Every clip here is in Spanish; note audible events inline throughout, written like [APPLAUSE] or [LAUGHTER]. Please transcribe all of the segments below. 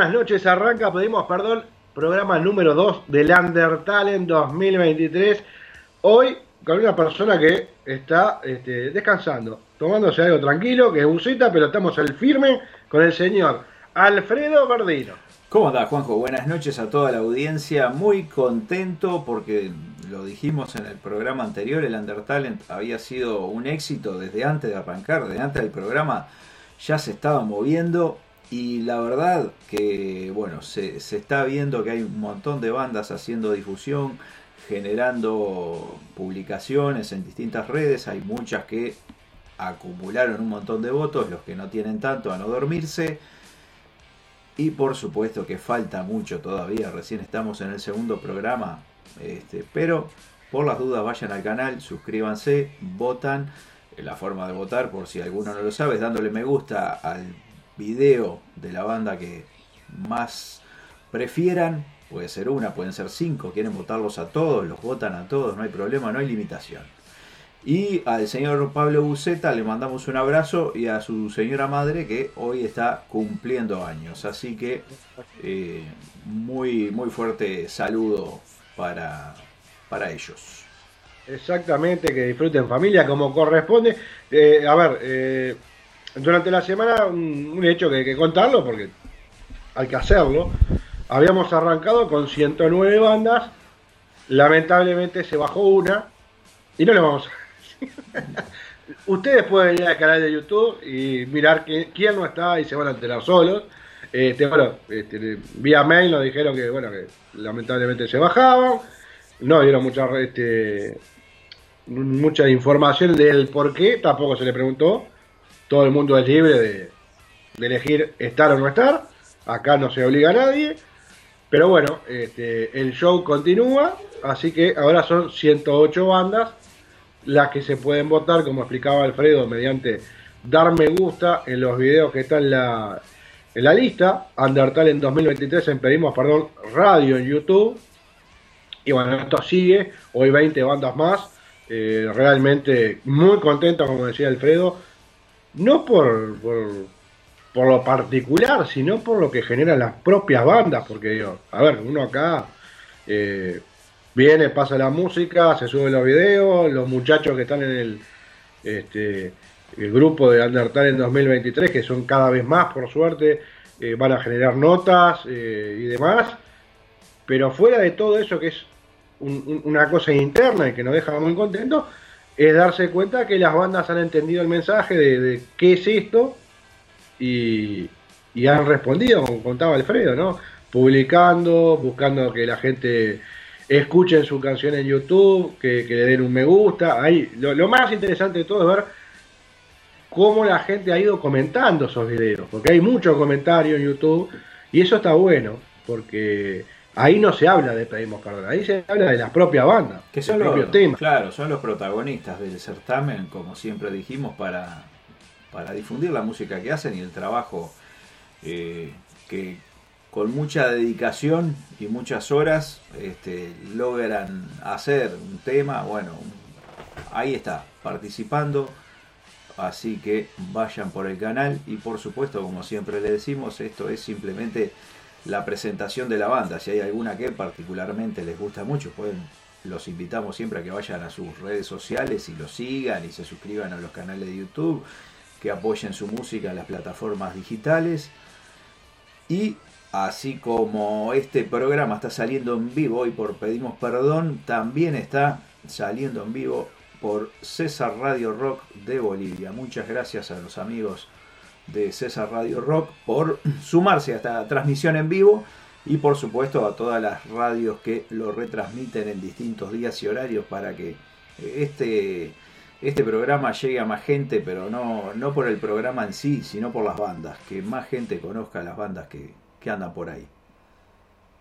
Buenas noches, arranca, pedimos perdón, programa número 2 del Undertale 2023. Hoy con una persona que está este, descansando, tomándose algo tranquilo, que es buceta, pero estamos al firme con el señor Alfredo Verdino. ¿Cómo andás, Juanjo? Buenas noches a toda la audiencia. Muy contento porque lo dijimos en el programa anterior, el Undertalent había sido un éxito desde antes de arrancar, desde antes del programa ya se estaba moviendo y la verdad que, bueno, se, se está viendo que hay un montón de bandas haciendo difusión, generando publicaciones en distintas redes, hay muchas que acumularon un montón de votos, los que no tienen tanto a no dormirse. Y por supuesto que falta mucho todavía, recién estamos en el segundo programa, este, pero por las dudas vayan al canal, suscríbanse, votan. La forma de votar, por si alguno no lo sabe, es dándole me gusta al video de la banda que más prefieran. Puede ser una, pueden ser cinco, quieren votarlos a todos, los votan a todos, no hay problema, no hay limitación. Y al señor Pablo Buceta le mandamos un abrazo y a su señora madre que hoy está cumpliendo años. Así que eh, muy, muy fuerte saludo para, para ellos. Exactamente, que disfruten familia como corresponde. Eh, a ver, eh, durante la semana un, hecho que hay que contarlo porque hay que hacerlo. Habíamos arrancado con 109 bandas, lamentablemente se bajó una y no le vamos a [LAUGHS] Ustedes pueden ir al canal de YouTube y mirar quién no está y se van a enterar solos. Este, bueno, este, vía mail nos dijeron que, bueno, que lamentablemente se bajaban. No dieron mucha, este, mucha información del por qué, tampoco se le preguntó. Todo el mundo es libre de, elegir estar o no estar. Acá no se obliga a nadie. Pero bueno, este, el show continúa, así que ahora son 108 bandas las que se pueden votar, como explicaba Alfredo, mediante dar me gusta en los videos que están en la, en la lista. Undertale en 2023 en Pedimos Perdón Radio en YouTube. Y bueno, esto sigue, hoy 20 bandas más. Eh, realmente muy contento, como decía Alfredo, no por, por, por lo particular, sino por lo que generan las propias bandas, porque digo, a ver, uno acá eh, viene, pasa la música, se suben los videos, los muchachos que están en el, este, el grupo de Undertale en 2023, que son cada vez más, por suerte, eh, van a generar notas eh, y demás, pero fuera de todo eso que es un- un- una cosa interna y que nos deja muy contentos, es darse cuenta que las bandas han entendido el mensaje de, qué es esto y, han respondido, como contaba Alfredo, ¿no? Publicando, buscando que la gente escuche su canción en YouTube, que, que le den un me gusta. Ahí, lo, lo más interesante de todo es ver cómo la gente ha ido comentando esos videos, porque hay mucho comentario en YouTube y eso está bueno, porque ahí no se habla de Pedimos Perdón, ahí se habla de la propia banda, Que son los, tema. claro, son los protagonistas del certamen, como siempre dijimos, para, para difundir la música que hacen y el trabajo eh, que con mucha dedicación y muchas horas este, logran hacer un tema, bueno, ahí está, participando. Así que vayan por el canal y por supuesto, como siempre le decimos, esto es simplemente la presentación de la banda. Si hay alguna que particularmente les gusta mucho, pueden, los invitamos siempre a que vayan a sus redes sociales y los sigan y se suscriban a los canales de YouTube, que apoyen su música en las plataformas digitales. Y así como este programa está saliendo en vivo y por pedimos perdón, también está saliendo en vivo por César Radio Rock de Bolivia. Muchas gracias a los amigos de César Radio Rock por sumarse a esta transmisión en vivo y por supuesto a todas las radios que lo retransmiten en distintos días y horarios para que este, este programa llegue a más gente, pero no, no por el programa en sí, sino por las bandas, que más gente conozca las bandas que, que andan por ahí.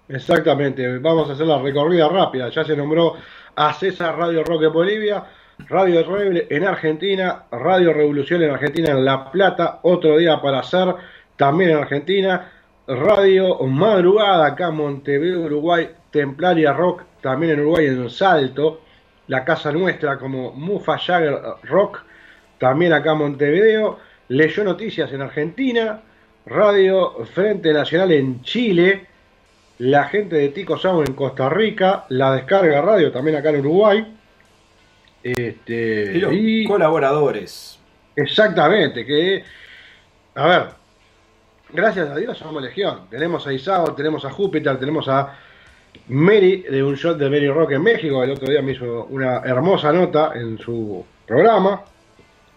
Exactamente, vamos a hacer la recorrida rápida, ya se nombró a César Radio Rock en Bolivia, Radio Rebel en Argentina, Radio Revolución en Argentina en La Plata, otro día para hacer también en Argentina, Radio Madrugada acá en Montevideo, Uruguay, Templaria Rock también en Uruguay en Salto, la casa nuestra como Mufa Jagger Rock también acá en Montevideo, Leyó Noticias en Argentina, Radio Frente Nacional en Chile, la gente de Tico Sau en Costa Rica, la Descarga Radio también acá en Uruguay, este, y los colaboradores. Exactamente, que, a ver, gracias a Dios somos legión. Tenemos a Isao, tenemos a Júpiter, tenemos a Mary de un shot de Mary Rock en México. El otro día me hizo una hermosa nota en su programa.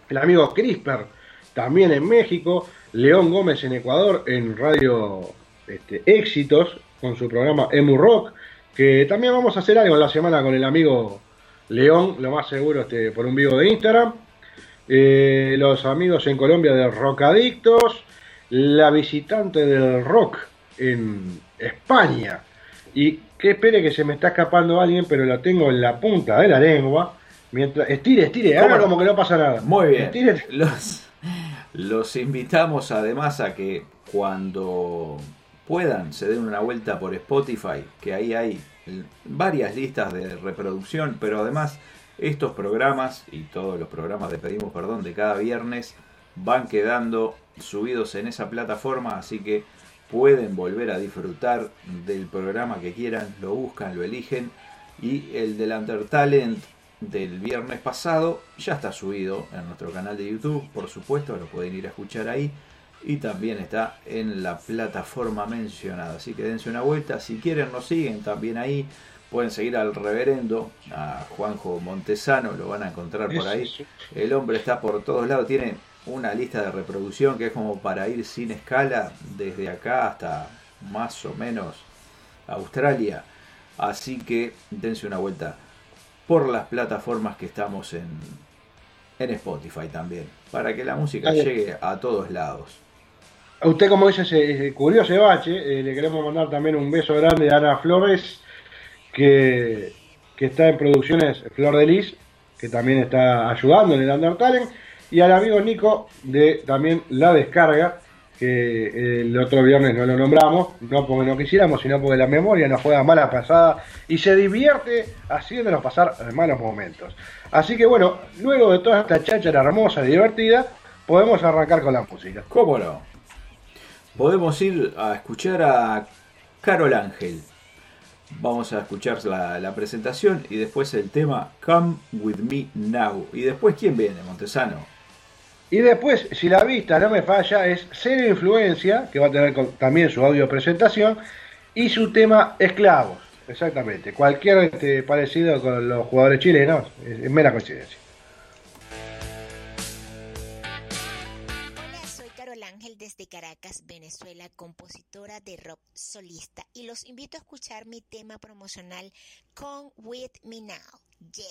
El amigo Crisper también en México. León Gómez en Ecuador en Radio este, Éxitos con su programa Emu Rock. Que también vamos a hacer algo en la semana con el amigo León, lo más seguro, este, por un vivo de Instagram. Eh, los amigos en Colombia de Rockadictos. La visitante del rock en España. Y que espere que se me está escapando alguien, pero lo tengo en la punta de la lengua. Mientras, estire, estire, haga como que no pasa nada. Muy bien. Los, los invitamos además a que cuando puedan se den una vuelta por Spotify, que ahí hay varias listas de reproducción, pero además estos programas y todos los programas de Pedimos Perdón de cada viernes van quedando subidos en esa plataforma, así que pueden volver a disfrutar del programa que quieran, lo buscan, lo eligen y el del Undertalent del viernes pasado ya está subido en nuestro canal de YouTube, por supuesto, lo pueden ir a escuchar ahí y también está en la plataforma mencionada. Así que dense una vuelta. Si quieren, nos siguen también ahí. Pueden seguir al reverendo, a Juanjo Montesano, lo van a encontrar por ahí. El hombre está por todos lados, tiene una lista de reproducción que es como para ir sin escala desde acá hasta más o menos Australia. Así que dense una vuelta por las plataformas que estamos en, en Spotify también, para que la música llegue a todos lados. A usted, como dice, ese, curioso bache, eh, le queremos mandar también un beso grande a Ana Flores, que, está en producciones Flor de Lis, que también está ayudando en el Undertale, y al amigo Nico de también La Descarga, que el otro viernes no lo nombramos, no porque no quisiéramos, sino porque la memoria nos juega mala pasada y se divierte haciéndonos pasar malos momentos. Así que bueno, luego de toda esta cháchara hermosa y divertida, podemos arrancar con la música. ¿Cómo no? Podemos ir a escuchar a Carol Ángel. Vamos a escuchar la, presentación y después el tema Come With Me Now. Y después, ¿quién viene, Montesano? Y después, si la vista no me falla, es Cero Influencia, que va a tener también su audio presentación, y su tema Esclavos. Exactamente. Cualquier este, parecido con los jugadores chilenos es mera coincidencia. Caracas, Venezuela, compositora de rock solista. Y los invito a escuchar mi tema promocional Come With Me Now. Yeah.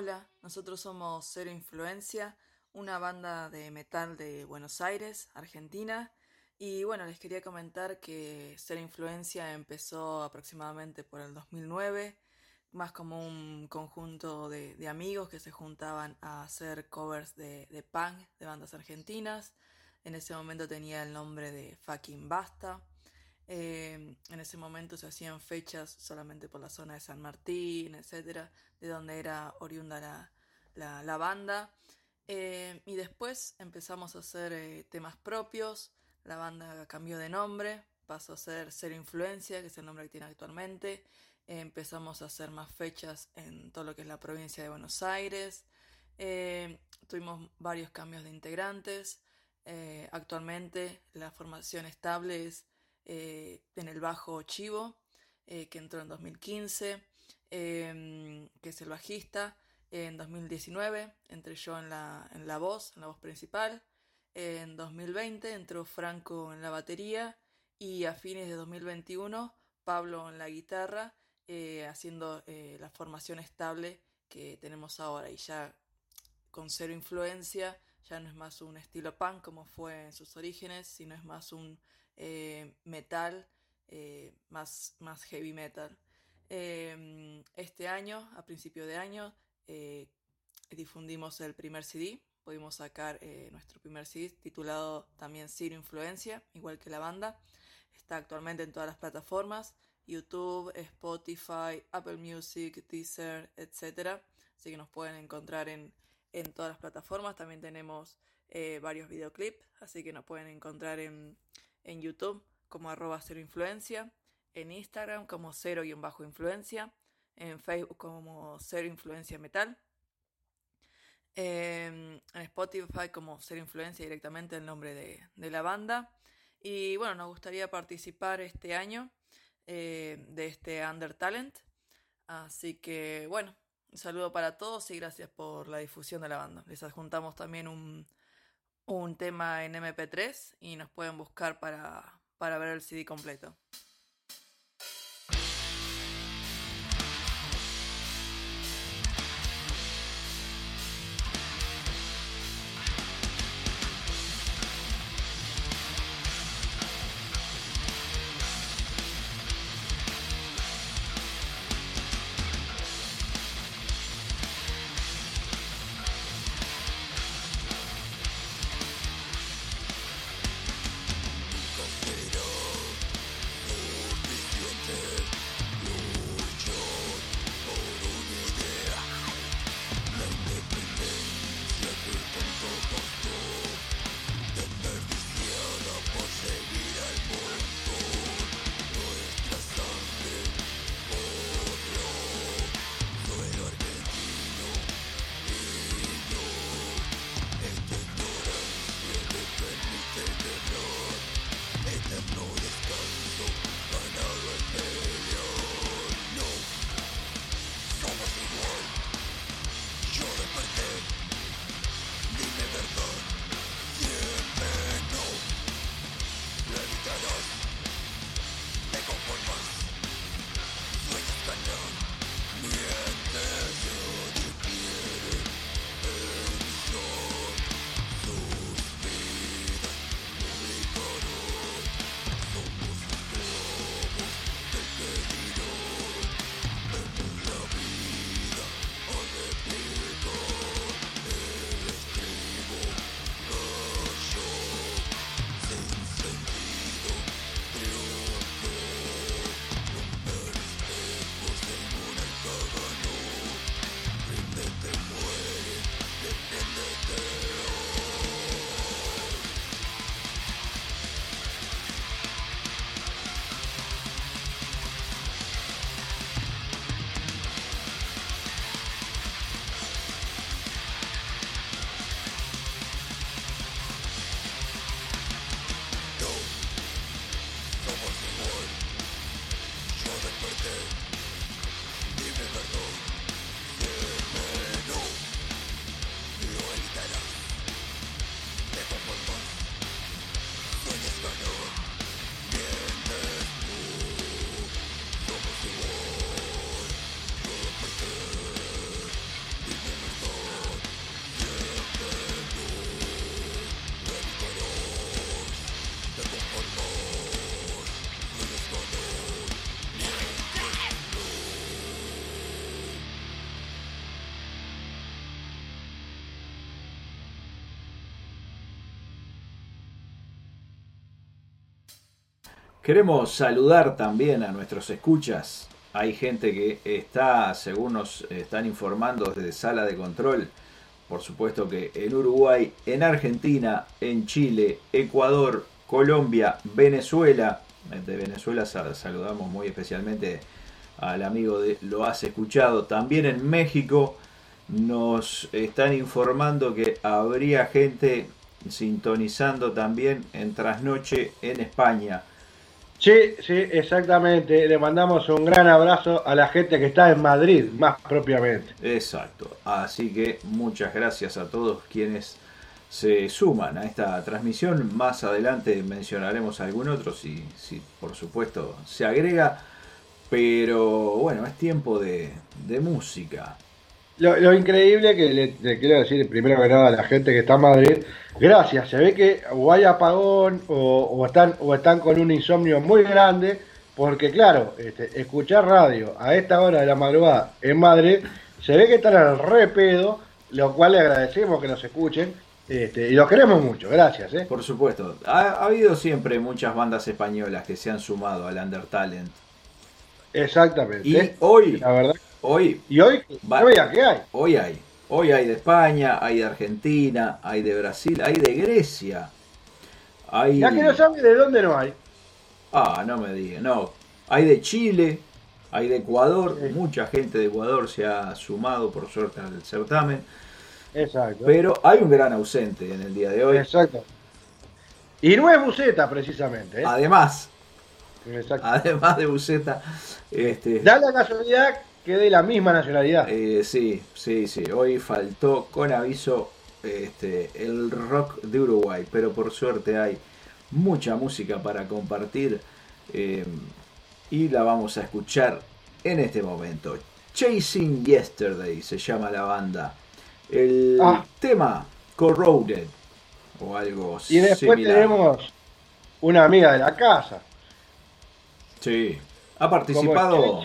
Hola, nosotros somos Cero Influencia, una banda de metal de Buenos Aires, Argentina. Y bueno, les quería comentar que Cero Influencia empezó aproximadamente por el 2009, más como un conjunto de, amigos que se juntaban a hacer covers de, de punk de bandas argentinas. En ese momento tenía el nombre de Fucking Basta. Eh, en ese momento se hacían fechas solamente por la zona de San Martín, etcétera, de donde era oriunda la, la, la banda. Eh, y después empezamos a hacer eh, temas propios. La banda cambió de nombre, pasó a ser Cero Influencia, que es el nombre que tiene actualmente. Eh, empezamos a hacer más fechas en todo lo que es la provincia de Buenos Aires. Eh, tuvimos varios cambios de integrantes. Eh, actualmente la formación estable es eh, en el bajo Chivo, eh, que entró en 2015, eh, que es el bajista. En 2019 entré yo en la, en la voz, en la voz principal. En 2020 entró Franco en la batería y a fines de 2021 Pablo en la guitarra, eh, haciendo la formación estable que tenemos ahora y ya con cero influencia, ya no es más un estilo punk como fue en sus orígenes, sino es más un eh, metal, eh, más, más heavy metal. Eh, este año, a principio de año, eh, difundimos el primer CD, pudimos sacar eh, nuestro primer CD titulado también Cero Influencia, igual que la banda. Está actualmente en todas las plataformas, YouTube, Spotify, Apple Music, Deezer, etc. Así que nos pueden encontrar en, en todas las plataformas. También tenemos eh, varios videoclips, así que nos pueden encontrar en, en YouTube como arroba influencia, en Instagram como cero bajo influencia, en Facebook como cero influencia metal, en en Spotify como cero influencia directamente el nombre de, de la banda. Y bueno, nos gustaría participar este año eh, de este Under Talent. Así que bueno, un saludo para todos y gracias por la difusión de la banda. Les adjuntamos también un, un tema en MP3 y nos pueden buscar para, para ver el CD completo. Queremos saludar también a nuestros escuchas. Hay gente que está, según nos están informando desde sala de control, por supuesto que en Uruguay, en Argentina, en Chile, Ecuador, Colombia, Venezuela. De Venezuela sal- saludamos muy especialmente al amigo de Lo Has Escuchado. También en México nos están informando que habría gente sintonizando también en Trasnoche en España. Sí, sí, exactamente. Le mandamos un gran abrazo a la gente que está en Madrid, más propiamente. Exacto. Así que muchas gracias a todos quienes se suman a esta transmisión. Más adelante mencionaremos algún otro si, si por supuesto se agrega. Pero bueno, es tiempo de, de música. Lo, lo increíble que le, le quiero decir primero que nada a la gente que está en Madrid, gracias, se ve que o hay apagón o, o están, o están con un insomnio muy grande, porque claro, este, escuchar radio a esta hora de la madrugada en Madrid, se ve que están al re pedo, lo cual le agradecemos que nos escuchen, este, y los queremos mucho, gracias. ¿eh? Por supuesto, ha, ha habido siempre muchas bandas españolas que se han sumado al Under Talent. Exactamente. Y hoy, la verdad, hoy, y hoy, Va- qué hay. hoy hay. Hoy hay de España, hay de Argentina, hay de Brasil, hay de Grecia. Hay... Ya que no sabe de dónde no hay. Ah, no me diga, no. Hay de Chile, hay de Ecuador, mucha gente de Ecuador se ha sumado por suerte al certamen, Exacto. pero hay un gran ausente en el día de hoy. Exacto. Y no es Buceta, precisamente. ¿eh? Además, Exacto. además de Buceta, este, Da la casualidad que de la misma nacionalidad. eh, sí, sí, sí, hoy faltó con aviso este, el rock de Uruguay, pero por suerte hay mucha música para compartir eh, y la vamos a escuchar en este momento. Chasing Yesterday se llama la banda. El Ah. tema Corroded o algo Y después similar. tenemos una amiga de la casa. Sí, ha participado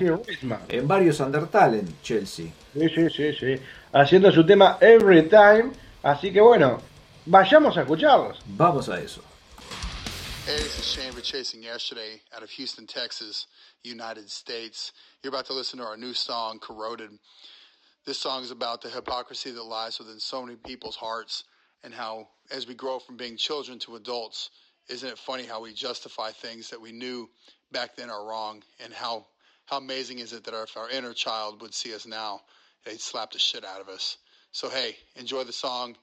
en varios Undertale Chelsea. Sí, sí, sí, sí. Haciendo su tema Every Time. Así que bueno, vayamos a escucharlos. Vamos a eso. Hey, this is Shane for Chasing Yesterday out of Houston, Texas, United States. You're about to listen to our new song, Corroded. This song is about the hypocrisy that lies within so many people's hearts and how, as we grow from being children to adults, isn't it funny how we justify things that we knew back then are wrong and how, how amazing is it that if our inner child would see us now, they'd slap the shit out of us. So, hey, enjoy the song.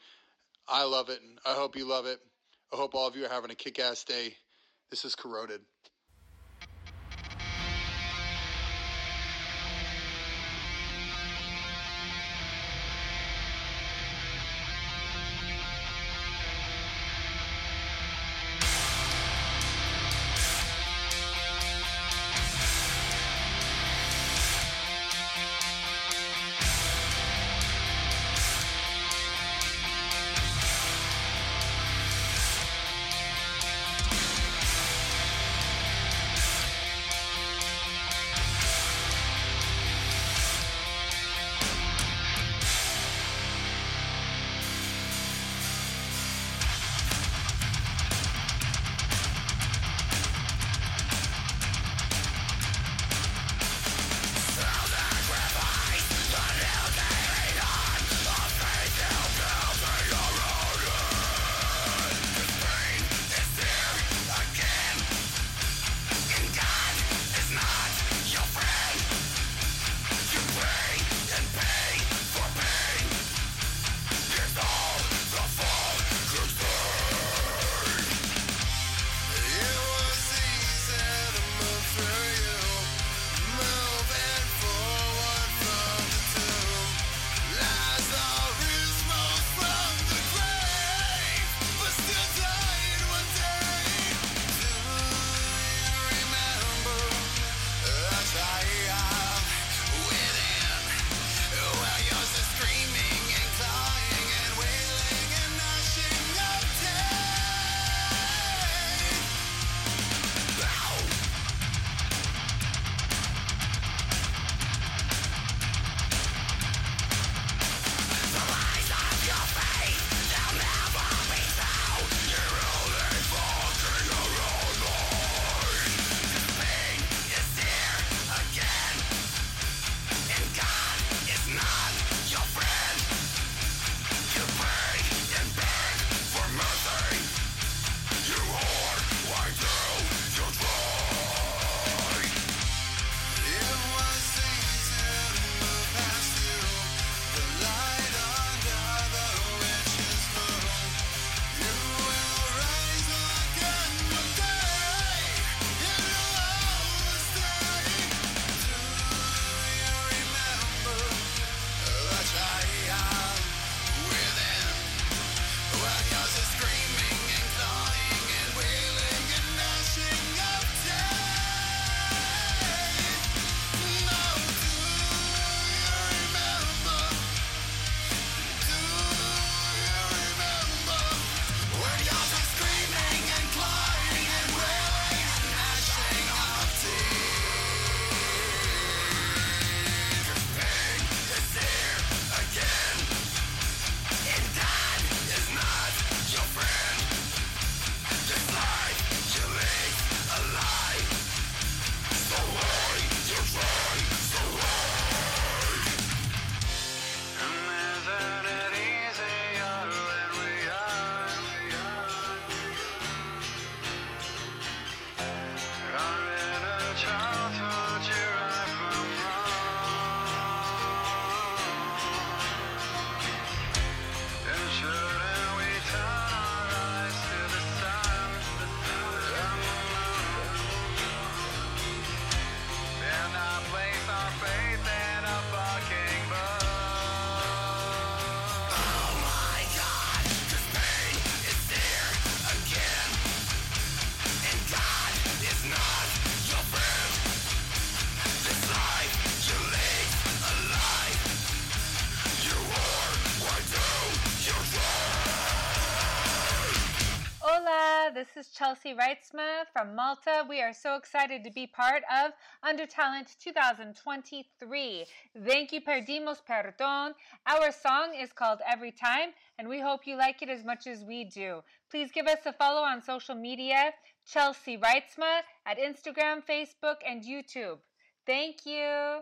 I love it, and I hope you love it. I hope all of you are having a kick ass day. This is Corroded. Chelsea Reitzma from Malta. We are so excited to be part of Under Talent 2023. Thank you, Perdimos Perdón. Our song is called Every Time, and we hope you like it as much as we do. Please give us a follow on social media, Chelsea Reitzma, at Instagram, Facebook, and YouTube. Thank you.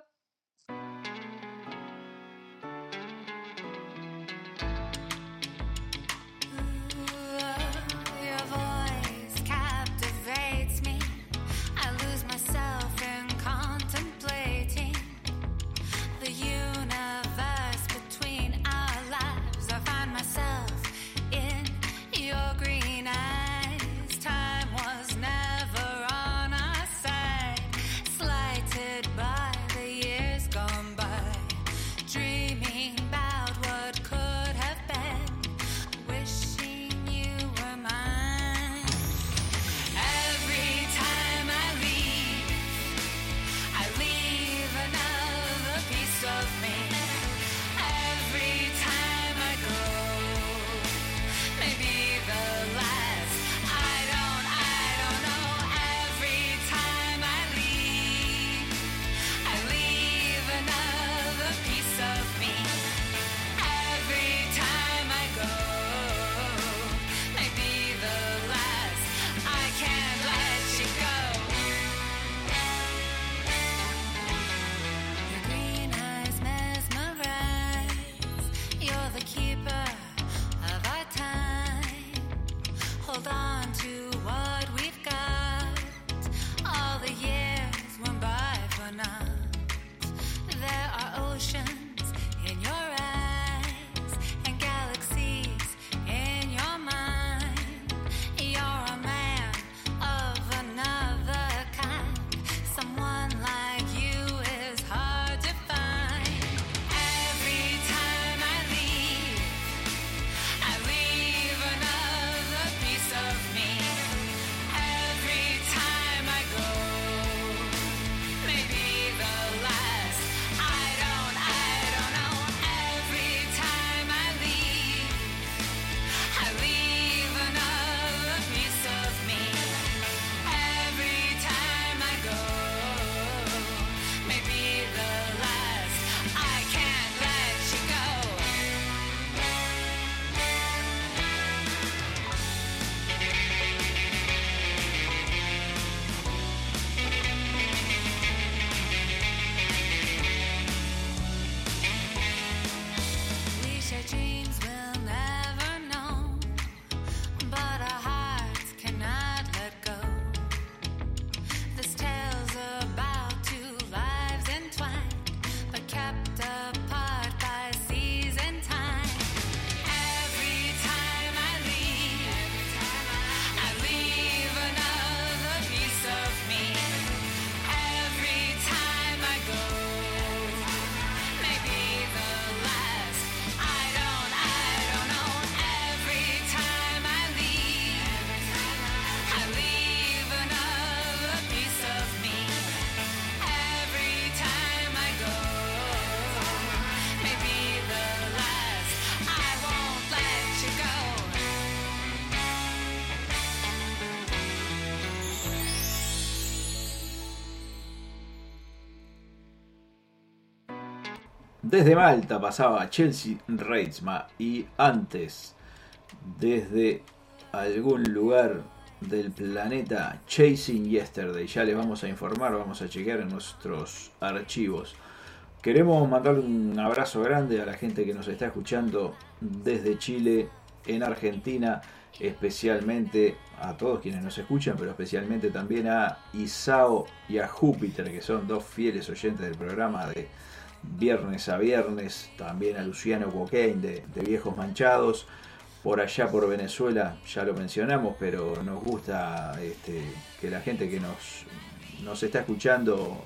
Desde Malta pasaba Chelsea Reitzma y antes, desde algún lugar del planeta Chasing Yesterday, ya les vamos a informar, vamos a chequear en nuestros archivos. Queremos mandar un abrazo grande a la gente que nos está escuchando desde Chile, en Argentina, especialmente a todos quienes nos escuchan, pero especialmente también a Isao y a Júpiter, que son dos fieles oyentes del programa de viernes a viernes, también a Luciano Coquein de, de Viejos Manchados, por allá por Venezuela, ya lo mencionamos, pero nos gusta este, que la gente que nos, nos está escuchando,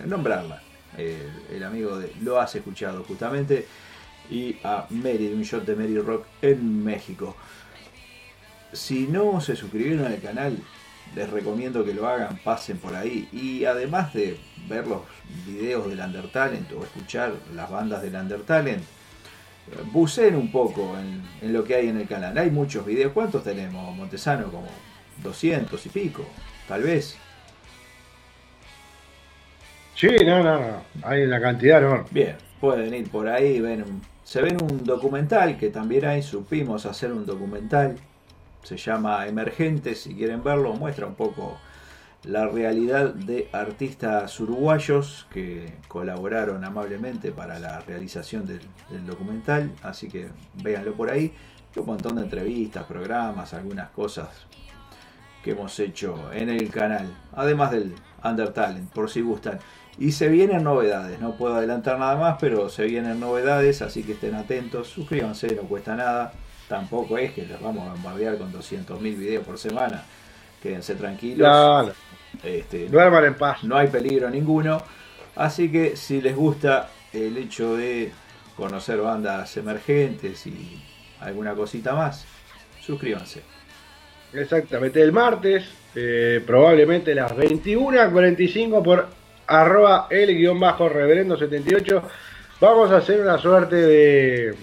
eh, nombrarla. Eh, el amigo de, lo has escuchado justamente, y a Mary de un shot de Mary Rock en México. Si no se suscribieron al canal, les recomiendo que lo hagan, pasen por ahí. Y además de ver los videos del Undertalent o escuchar las bandas del Undertalent, buceen un poco en, en lo que hay en el canal. Hay muchos videos. ¿Cuántos tenemos, Montesano? Como 200 y pico, tal vez. Sí, no, no, no. Hay una cantidad enorme. Bien, pueden ir por ahí, ven se ven un documental que también hay, supimos hacer un documental, se llama Emergentes, si quieren verlo, muestra un poco la realidad de artistas uruguayos que colaboraron amablemente para la realización del, documental, así que véanlo por ahí, un montón de entrevistas, programas, algunas cosas que hemos hecho en el canal, además del Undertalent, por si gustan. Y se vienen novedades, no puedo adelantar nada más, pero se vienen novedades, así que estén atentos, suscríbanse, no cuesta nada, tampoco es que los vamos a bombardear con 200.000 videos por semana, quédense tranquilos, Claro. este, Duerman en paz. no hay peligro ninguno, así que si les gusta el hecho de conocer bandas emergentes y alguna cosita más, suscríbanse. Exactamente, el martes, eh, probablemente las 21.45 por arroba el guion bajo reverendo 78. Vamos a hacer una suerte de,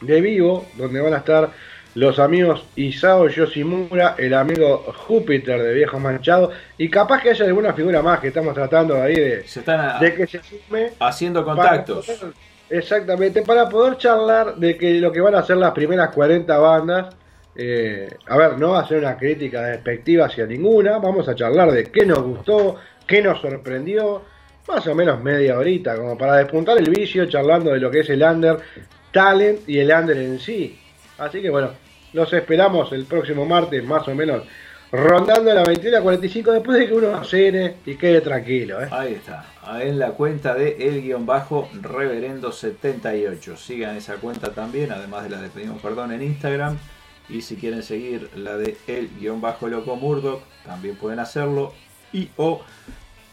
de vivo, donde van a estar los amigos Isao Yoshimura, el amigo Júpiter de Viejo Manchado, y capaz que haya alguna figura más que estamos tratando ahí de, Se están a- de que se sume. haciendo contactos. poder- exactamente, para poder charlar de que lo que van a ser las primeras 40 bandas. eh, a ver, no va a ser una crítica despectiva hacia ninguna. Vamos a charlar de qué nos gustó, qué nos sorprendió. Más o menos media horita, como para despuntar el vicio, charlando de lo que es el under Talent y el under en sí. Así que bueno, los esperamos el próximo martes, más o menos, rondando la 21.45 después de que uno cene y quede tranquilo. ¿eh? Ahí está, en la cuenta de el guion bajo reverendo 78. Sigan esa cuenta también, además de la de pedimos perdón en Instagram. Y si quieren seguir la de el guion bajo loco Murdoch, también pueden hacerlo. Y o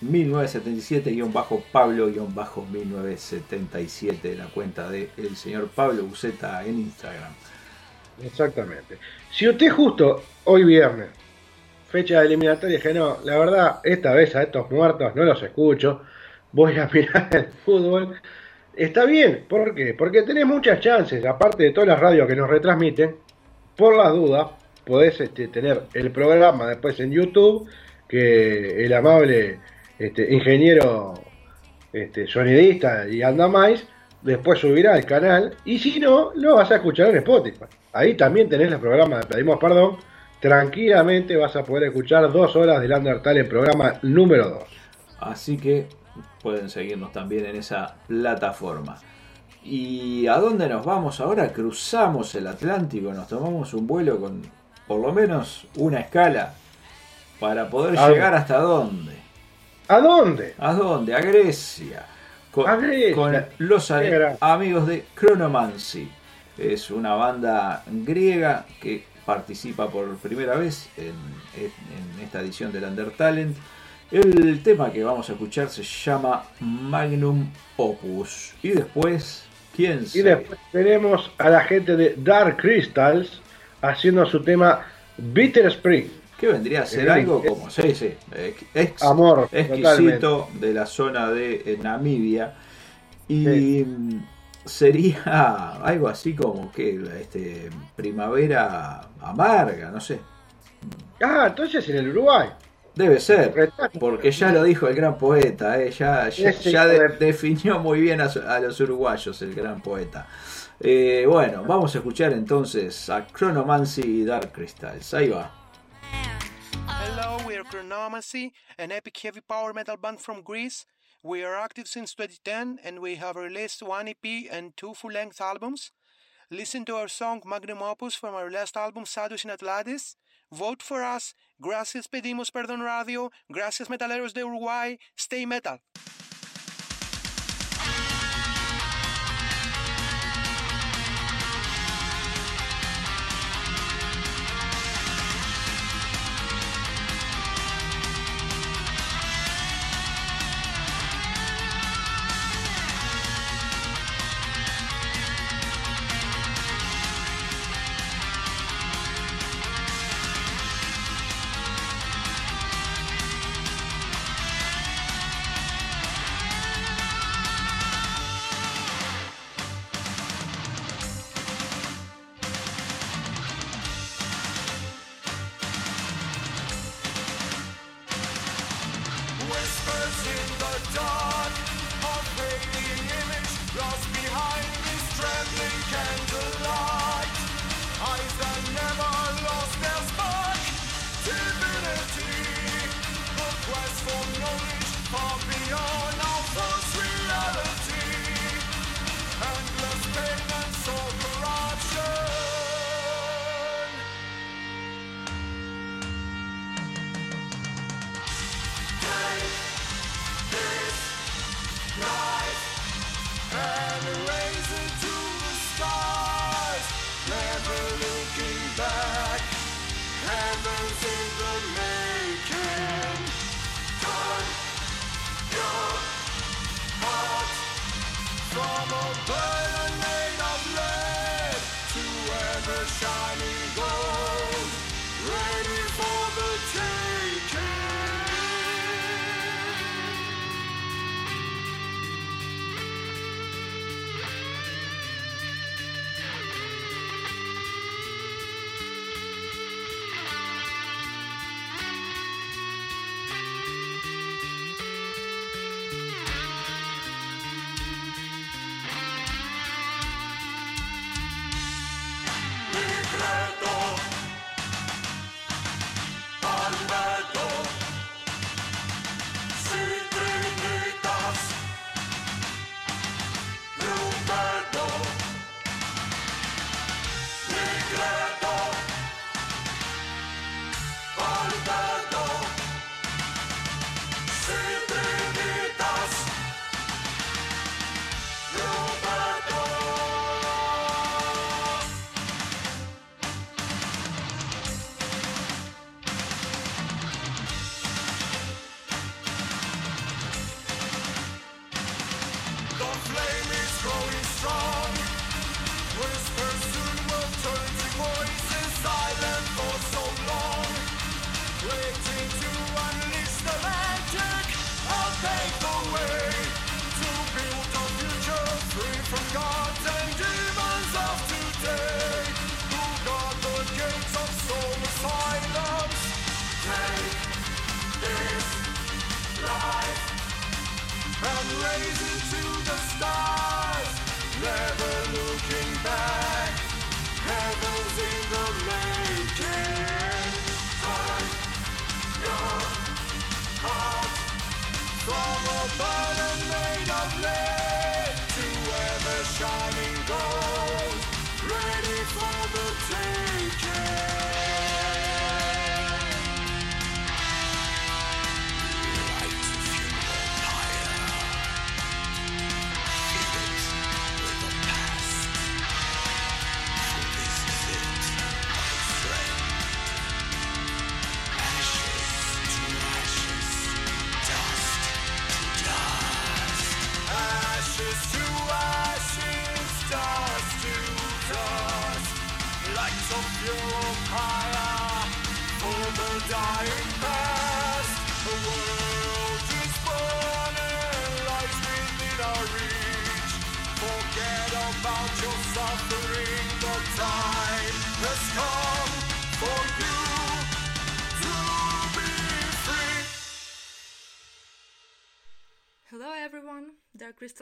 1977-Pablo-1977, la cuenta del de señor Pablo Buceta en Instagram. Exactamente. Si usted justo hoy viernes, fecha de eliminatoria, dije, no, la verdad, esta vez a estos muertos no los escucho, voy a [LAUGHS] mirar el fútbol. Está bien, ¿por qué? Porque tenés muchas chances, aparte de todas las radios que nos retransmiten, por las dudas, podés este, tener el programa después en YouTube, que el amable este, ingeniero este, sonidista y anda más, después subirá al canal, y si no, lo vas a escuchar en Spotify. Ahí también tenés el programa de Pedimos Perdón, tranquilamente vas a poder escuchar dos horas del Undertale en programa número 2. Así que pueden seguirnos también en esa plataforma. ¿Y a dónde nos vamos ahora? Cruzamos el Atlántico, nos tomamos un vuelo con por lo menos una escala para poder ¿A llegar hasta dónde. ¿A dónde? ¿A dónde? A Grecia. Con, A Grecia. con los amigos de Chronomancy. Es una banda griega que participa por primera vez en, en esta edición del Undertalent. El tema que vamos a escuchar se llama Magnum Opus. Y después, ¿quién Y sabe? después tenemos a la gente de Dark Crystals haciendo su tema Bitter Spring. Que vendría a ser algo como, sí, sí, ex- Amor, exquisito de la zona de eh, Namibia. Y mm, sería [LAUGHS] algo así como que este, primavera amarga, no sé. Ah, entonces en el Uruguay. Debe ser, porque ya lo dijo el gran poeta, eh, ya, de- definió muy bien a los uruguayos el gran poeta. Eh, bueno, vamos a escuchar entonces a Chronomancy y Dark Crystals. Ahí va. Hello, we are Chronomancy, an epic heavy power metal band from Greece. We are active since 2010 and we have released one EP and two full length albums. Listen to our song Magnum Opus from our last album Sadus in Atlantis. Vote for us. Gracias pedimos perdón radio. Gracias metaleros de Uruguay. Stay metal.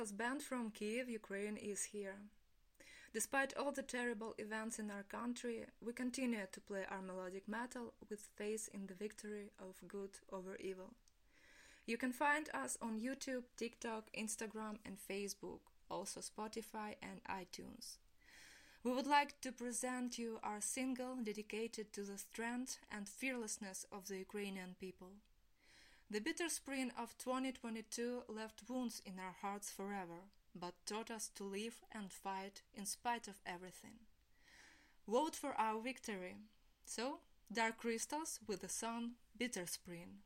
was banned from Kiev, Ukraine is here. Despite all the terrible events in our country, we continue to play our melodic metal with faith in the victory of good over evil. You can find us on YouTube, TikTok, Instagram, and Facebook, also Spotify and iTunes. We would like to present you our single dedicated to the strength and fearlessness of the Ukrainian people. The bitter spring of 2022 left wounds in our hearts forever, but taught us to live and fight in spite of everything. Vote for our victory. So, Dark Crystals with the sun, Bitter Spring.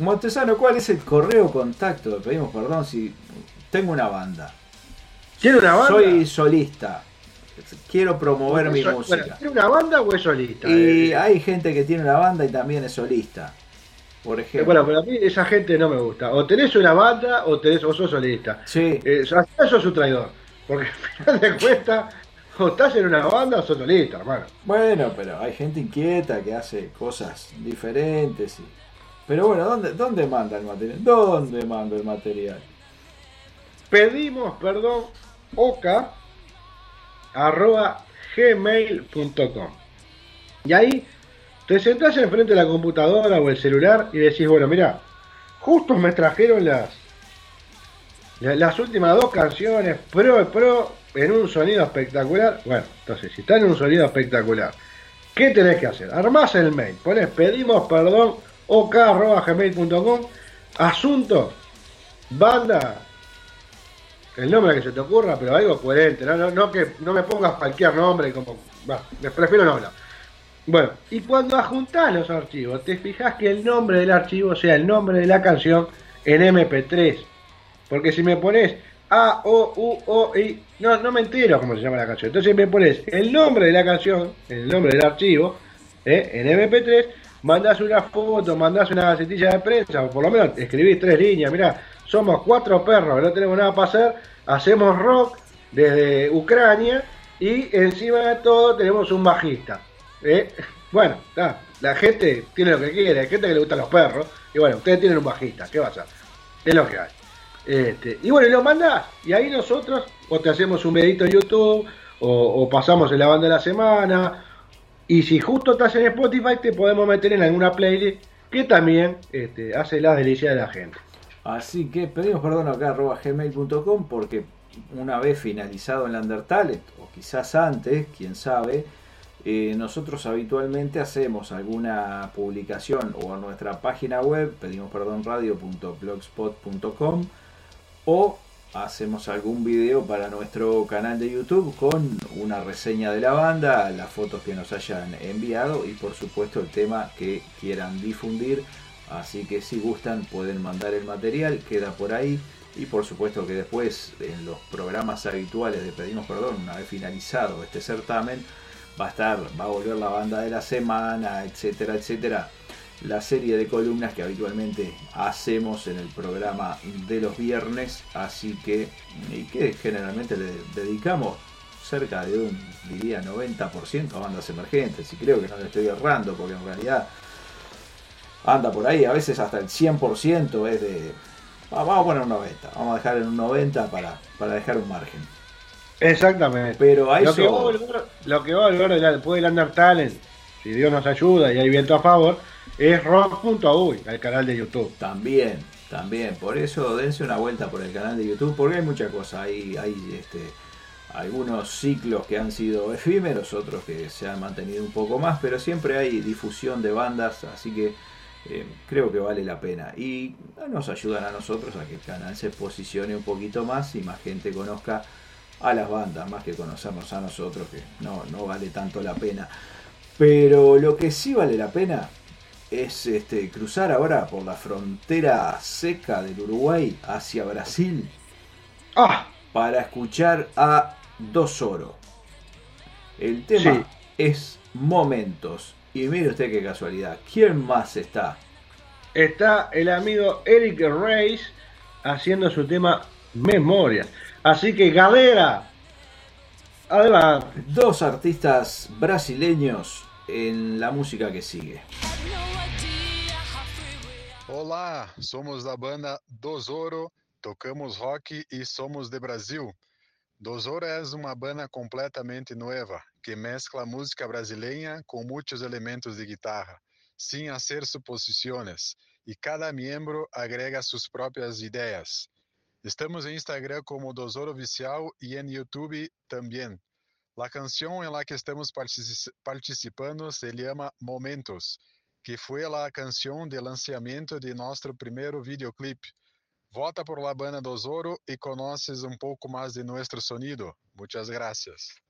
Montesano, ¿cuál es el correo contacto? Pedimos perdón si tengo una banda. ¿Tiene una banda? Soy solista. Quiero promover mi Bueno, música. ¿Tiene una banda o es solista? Y Eh, hay gente que tiene una banda y también es solista. Por ejemplo. Bueno, pero a mí esa gente no me gusta. O tenés una banda o tenés o sos solista. Sí. Eh, sos un traidor. Porque [LAUGHS] al final de cuentas, o estás en una banda o sos solista, hermano. Bueno, pero hay gente inquieta que hace cosas diferentes. y- Pero bueno, ¿dónde, ¿dónde manda el material? ¿Dónde manda el material? Pedimos perdón, oca arroba gmail.com. Y ahí te sentás enfrente de la computadora o el celular y decís, bueno, mira, justo me trajeron las la- las últimas dos canciones pro pro en un sonido espectacular. Bueno, entonces, si están en un sonido espectacular, ¿qué tenés que hacer? Armás el mail, pones pedimos perdón ok.gmail.com, asunto, banda, el nombre que se te ocurra, pero algo coherente, no, no, no que no me pongas cualquier nombre como. Va, me prefiero no hablar. Bueno, y cuando adjuntás los archivos, te fijas que el nombre del archivo sea el nombre de la canción en MP3. Porque si me pones A, O, U, O, I, no, no me entero cómo se llama la canción. Entonces me pones el nombre de la canción, el nombre del archivo, ¿eh? en MP3, mandás una foto, mandás una gacetilla de prensa, o por lo menos escribís tres líneas, mirá, somos cuatro perros, no tenemos nada para hacer, hacemos rock desde Ucrania y encima de todo tenemos un bajista. ¿eh? Bueno, la gente tiene lo que quiere, hay gente que le gustan los perros, y bueno, ustedes tienen un bajista, ¿qué va a hacer? Es lo que hay. Este, y bueno, y lo mandás, y ahí nosotros, o te hacemos un videito en YouTube, o, o pasamos en la banda de la semana, y si justo estás en Spotify, te podemos meter en alguna playlist que también este, hace la delicia de la gente. Así que pedimos perdón acá arroba gmail.com porque una vez finalizado el Undertale, o quizás antes, quién sabe, eh, nosotros habitualmente hacemos alguna publicación o en nuestra página web, pedimos perdón radio.blogspot.com o hacemos algún video para nuestro canal de YouTube con una reseña de la banda, las fotos que nos hayan enviado y por supuesto el tema que quieran difundir. Así que si gustan pueden mandar el material, queda por ahí. Y por supuesto que después en los programas habituales de Pedimos Perdón, una vez finalizado este certamen, va a estar, va a volver la banda de la semana, etcétera, etcétera. La serie de columnas que habitualmente hacemos en el programa de los viernes, así que, y que generalmente le dedicamos cerca de un, diría, 90% a bandas emergentes, y creo que no le estoy errando, porque en realidad anda por ahí, a veces hasta el 100% es de... Vamos a poner un 90, vamos a dejar en un 90 para, para dejar un margen. Exactamente. Pero a lo, eso- que va a volver, lo que va a volver después del Undertalent, si Dios nos ayuda y hay viento a favor, es rock.uy, el canal de YouTube. También, también. Por eso dense una vuelta por el canal de YouTube, porque hay muchas cosas. Hay, hay este, algunos ciclos que han sido efímeros, otros que se han mantenido un poco más, pero siempre hay difusión de bandas, así que eh, creo que vale la pena. Y nos ayudan a nosotros a que el canal se posicione un poquito más y más gente conozca a las bandas, más que conocernos a nosotros, que no, no vale tanto la pena. Pero lo que sí vale la pena es este, cruzar ahora por la frontera seca del Uruguay hacia Brasil para escuchar a Dos Oro. El tema Sí. es Momentos. Y mire usted qué casualidad. ¿Quién más está? Está el amigo Eric Reis haciendo su tema Memorias. Así que, galera, adelante. Dos artistas brasileños en la música que sigue. Olá, somos da banda Dosoro, tocamos rock e somos de Brasil. Dosoro é uma banda completamente nova, que mescla música brasileira com muitos elementos de guitarra, sem hacer suposições, e cada membro agrega suas próprias ideias. Estamos em Instagram como Dosoro Oficial e em YouTube também. A canção em la que estamos partici- participando se chama Momentos, que foi a canção de lançamento de nosso primeiro videoclipe. Vota por la banda Dosoro e conoces um pouco mais de nosso sonido. Muitas gracias.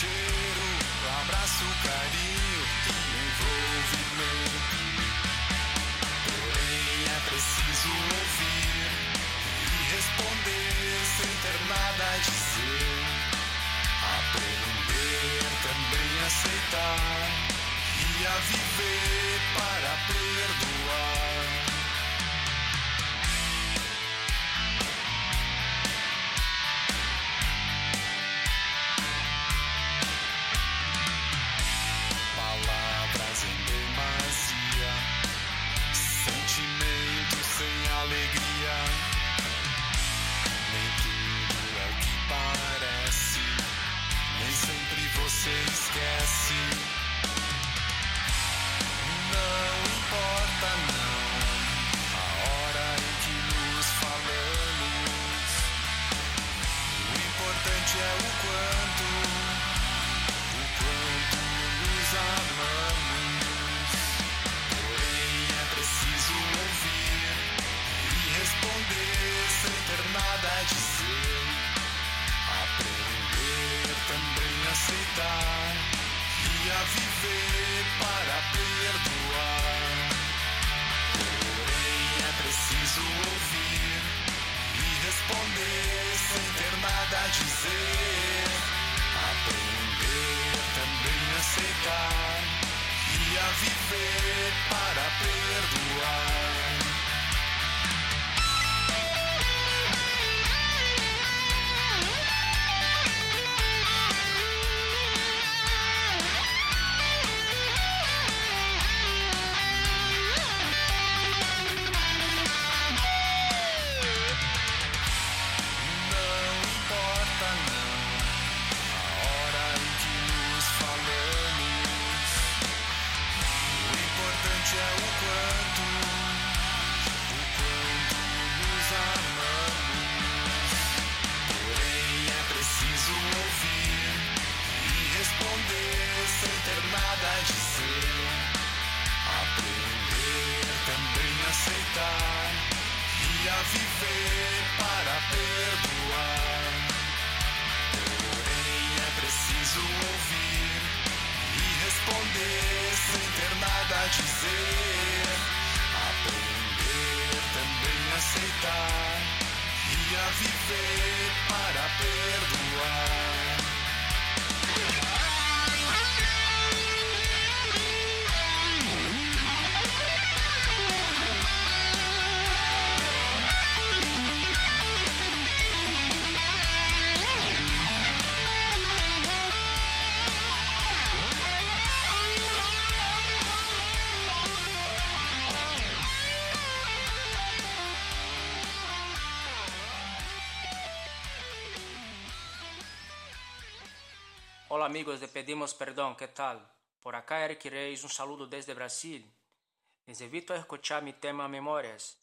Cheiro, o abraço, carinho e envolvimento. Porém é preciso ouvir e responder sem ter nada a dizer. Aprender também a aceitar e a viver para perdoar. Amigos de Pedimos Perdón, ¿qué tal? Por acá Eric Reis, un saludo desde Brasil. Les invito a escuchar mi tema Memorias.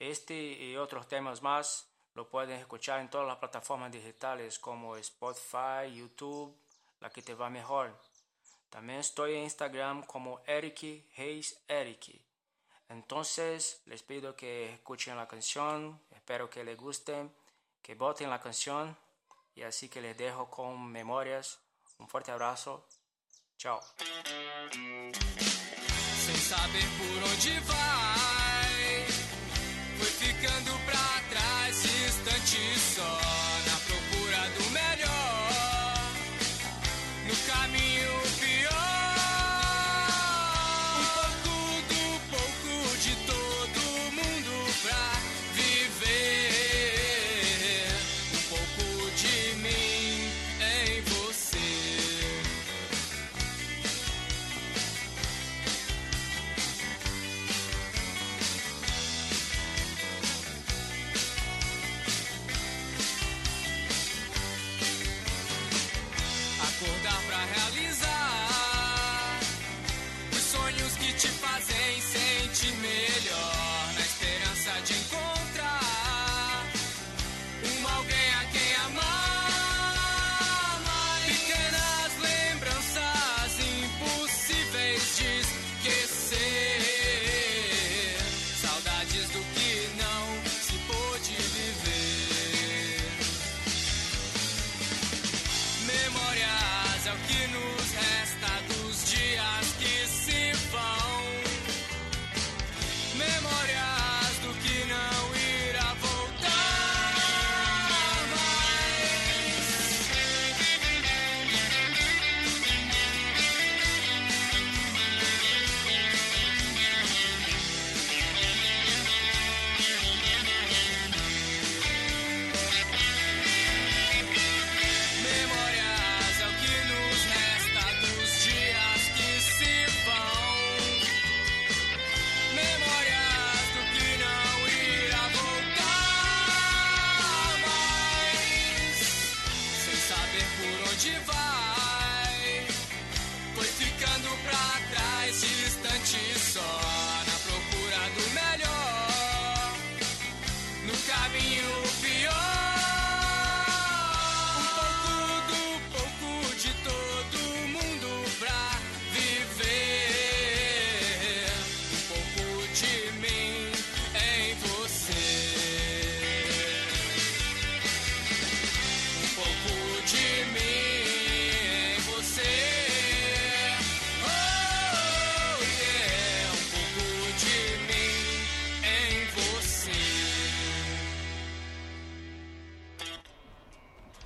Este y otros temas más lo pueden escuchar en todas las plataformas digitales como Spotify, YouTube, la que te va mejor. También estoy en Instagram como Eric Reis Eric. Entonces les pido que escuchen la canción, espero que les guste, que voten la canción y así que les dejo con memorias. Un fuerte abrazo. Chao. sem saber por onde vai. Foi ficando pra trás, instante só,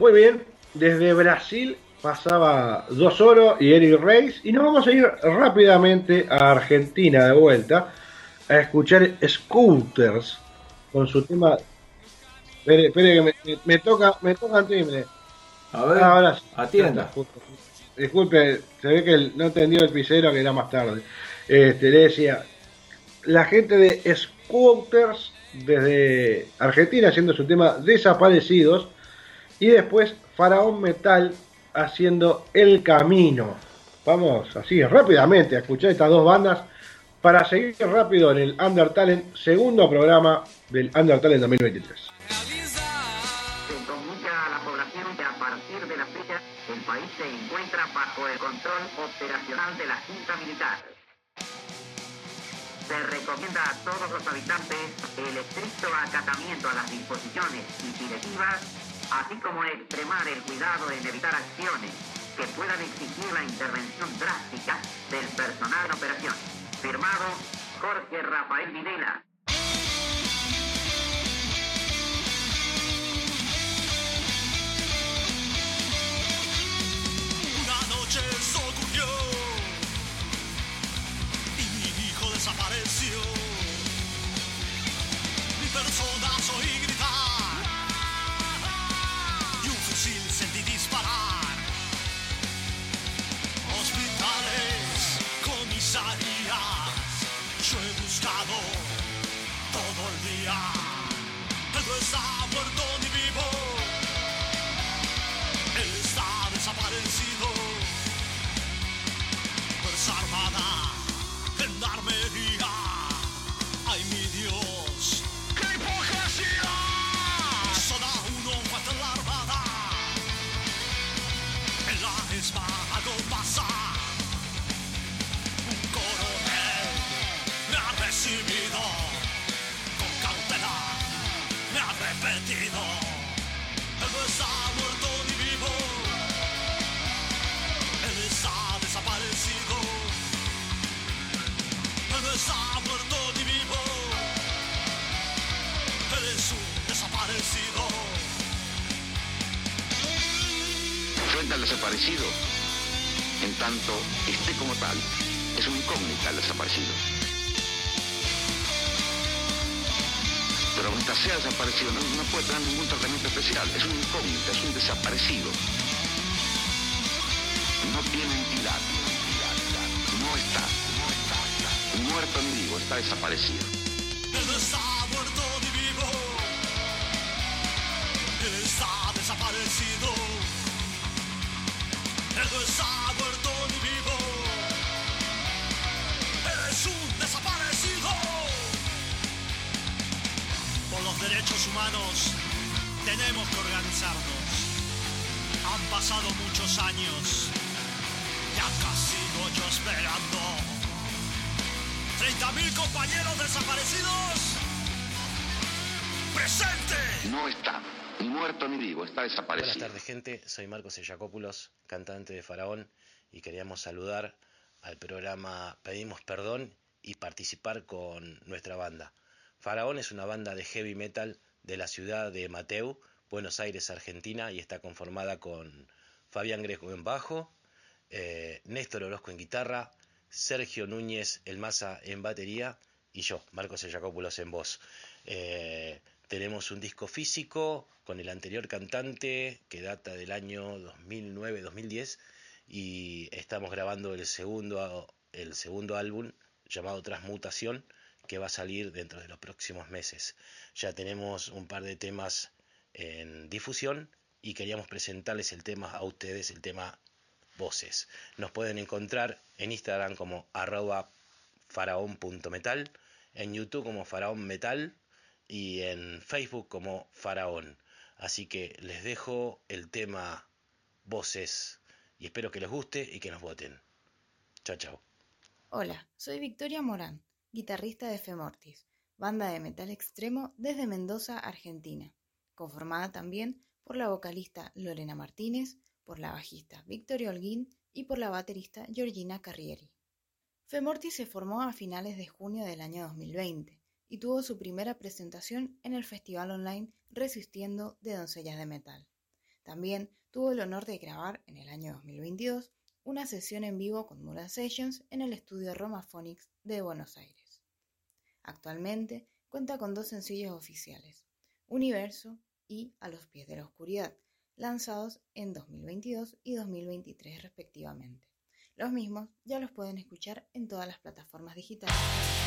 Muy bien, desde Brasil pasaba Dos Oro y Eric Reis y nos vamos a ir rápidamente a Argentina de vuelta a escuchar Scooters con su tema. Espere, espere que me, me- me toca, me toca el timbre. A ver, Ahora sí. atienda. Disculpe, se ve que el- no entendió el pisero que era más tarde. Este, le decía, la gente de Scooters desde Argentina haciendo su tema Desaparecidos y después Faraón Metal haciendo El Camino. Vamos así rápidamente a escuchar estas dos bandas para seguir rápido en el Undertalent, segundo programa del Undertalent 2023. Se comunica a la población que a partir de la fecha el país se encuentra bajo el control operacional de la Junta Militar. Se recomienda a todos los habitantes el estricto acatamiento a las disposiciones y directivas, así como extremar el cuidado en evitar acciones que puedan exigir la intervención drástica del personal en operación. Firmado Jorge Rafael Videla. Desaparecido, en tanto esté como tal, es una incógnita el desaparecido. Pero mientras sea desaparecido, no, puede tener ningún tratamiento especial. Es una incógnita, es un desaparecido. No tiene entidad. No está. Muerto ni vivo, está desaparecido. Derechos humanos tenemos que organizarnos. Han pasado muchos años. Y acá sigo yo esperando. 30.000 compañeros desaparecidos. ¡Presente! No está. Muerto ni vivo, está Buenas desaparecido. tardes, gente. Soy Marcos Eyacópulos, cantante de Faraón, y queríamos saludar al programa Pedimos Perdón y participar con nuestra banda. Faraón es una banda de heavy metal de la ciudad de Mateu, Buenos Aires, Argentina, y está conformada con Fabián Greco en bajo, eh, Néstor Orozco en guitarra, Sergio Núñez El Maza en batería y yo, Marcos Eyacópulos en voz. Eh, tenemos un disco físico con el anterior cantante que data del año 2009-2010 y estamos grabando el segundo, el segundo álbum llamado Transmutación que va a salir dentro de los próximos meses. Ya tenemos un par de temas en difusión y queríamos presentarles el tema a ustedes, el tema voces. Nos pueden encontrar en Instagram como arroba faraón.metal, en YouTube como faraón metal y en Facebook como faraón. Así que les dejo el tema voces y espero que les guste y que nos voten. Chao, chao. Hola, soy Victoria Morán, guitarrista de Femortis, banda de metal extremo desde Mendoza, Argentina, conformada también por la vocalista Lorena Martínez, por la bajista Victoria Holguín y por la baterista Georgina Carrieri. Femortis se formó a finales de junio del año 2020 y tuvo su primera presentación en el festival online Resistiendo de Doncellas de Metal. También tuvo el honor de grabar en el año 2022 una sesión en vivo con Mural Sessions en el estudio Roma Phonics de Buenos Aires. Actualmente cuenta con dos sencillos oficiales, Universo y A los pies de la oscuridad, lanzados en 2022 y 2023 respectivamente. Los mismos ya los pueden escuchar en todas las plataformas digitales.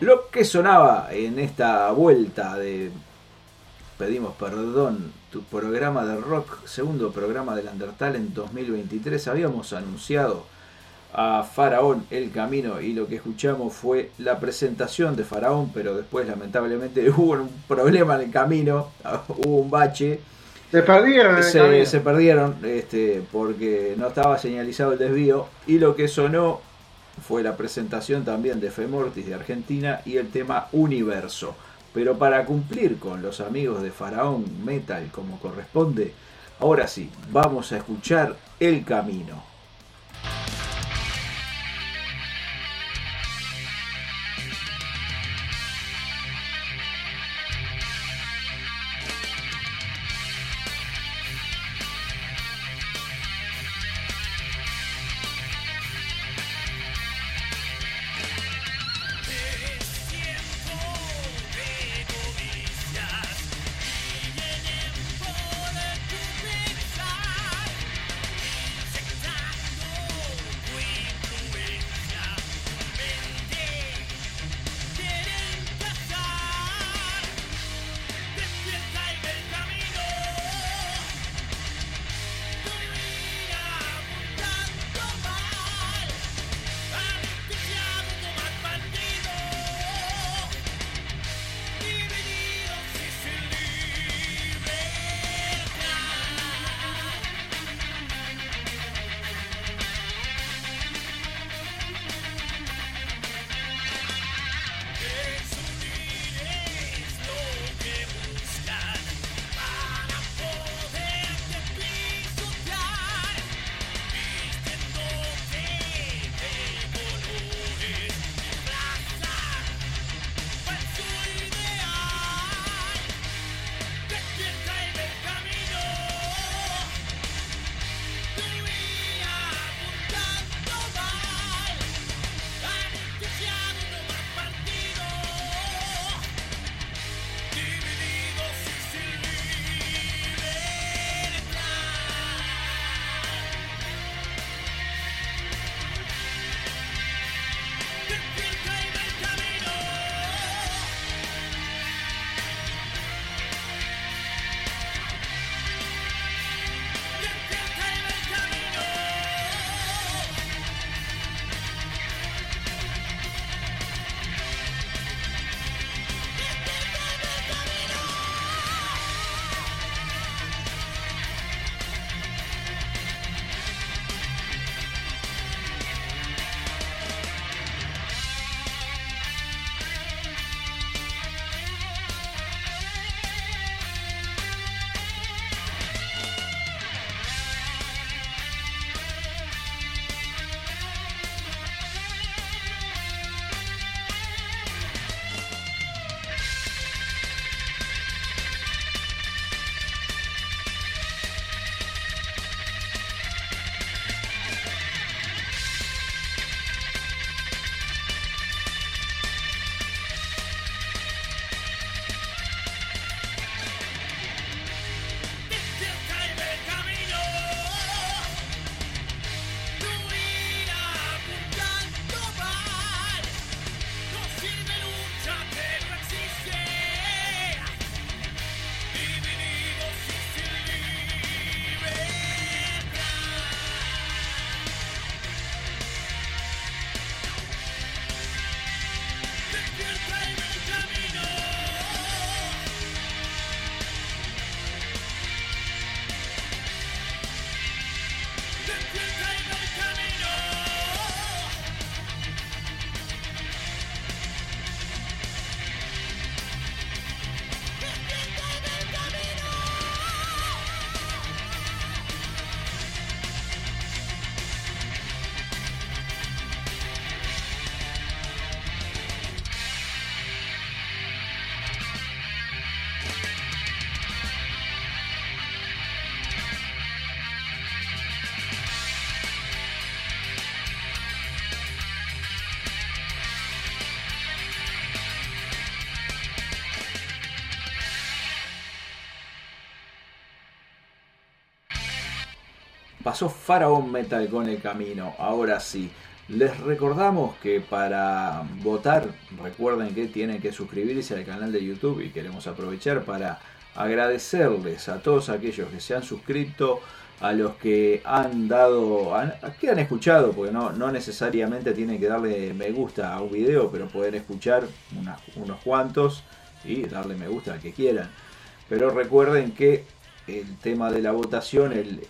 Lo que sonaba en esta vuelta de Pedimos Perdón, tu programa de rock, segundo programa del Undertale en 2023, habíamos anunciado a Faraón el camino y lo que escuchamos fue la presentación de Faraón, pero después lamentablemente [LAUGHS] hubo un problema en el camino, [LAUGHS] hubo un bache. Se perdieron se, se perdieron este, porque no estaba señalizado el desvío y lo que sonó fue la presentación también de Femortis de Argentina y el tema Universo. Pero para cumplir con los amigos de Faraón Metal como corresponde, ahora sí, vamos a escuchar El Camino. Faraón Metal con el camino. Ahora sí. Les recordamos que para votar, recuerden que tienen que suscribirse al canal de YouTube y queremos aprovechar para agradecerles a todos aquellos que se han suscrito, a los que han dado, han- que han escuchado, porque no, no necesariamente tienen que darle me gusta a un video, pero pueden escuchar unos cuantos y darle me gusta al que quieran. Pero recuerden que el tema de la votación, el,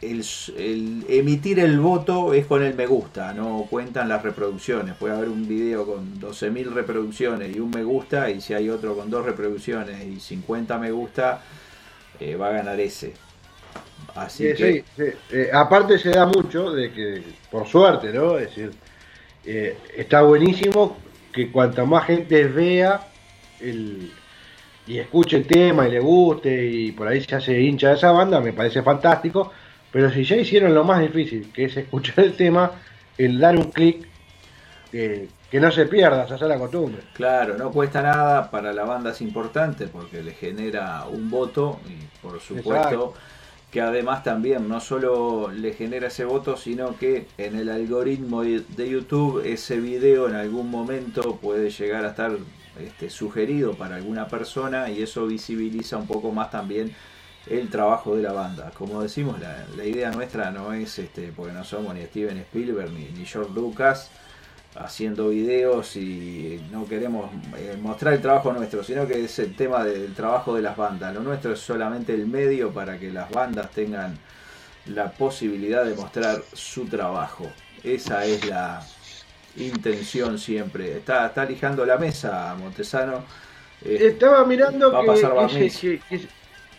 el, el emitir el voto es con el me gusta, no cuentan las reproducciones. Puede haber un video con 12.000 reproducciones y un me gusta, y si hay otro con dos reproducciones y 50 me gusta, eh, va a ganar ese. Así Sí, que sí, sí. Eh, aparte se da mucho de que, por suerte, ¿no? Es decir, eh, está buenísimo que cuanta más gente vea el, y escuche el tema y le guste y por ahí se hace hincha de esa banda, me parece fantástico. Pero si ya hicieron lo más difícil, que es escuchar el tema, el dar un clic, eh, que no se pierda, se hace la costumbre. Claro, no cuesta nada, para la banda es importante porque le genera un voto y por supuesto Exacto. que además también no solo le genera ese voto, sino que en el algoritmo de YouTube ese video en algún momento puede llegar a estar este, sugerido para alguna persona y eso visibiliza un poco más también el trabajo de la banda. Como decimos, la, la idea nuestra no es, este, porque no somos ni Steven Spielberg ni, ni George Lucas, haciendo videos y no queremos eh, mostrar el trabajo nuestro, sino que es el tema del trabajo de las bandas. Lo nuestro es solamente el medio para que las bandas tengan la posibilidad de mostrar su trabajo. Esa es la intención siempre. Está, está lijando la mesa, Montesano. Eh, Estaba mirando va a que, pasar que- que-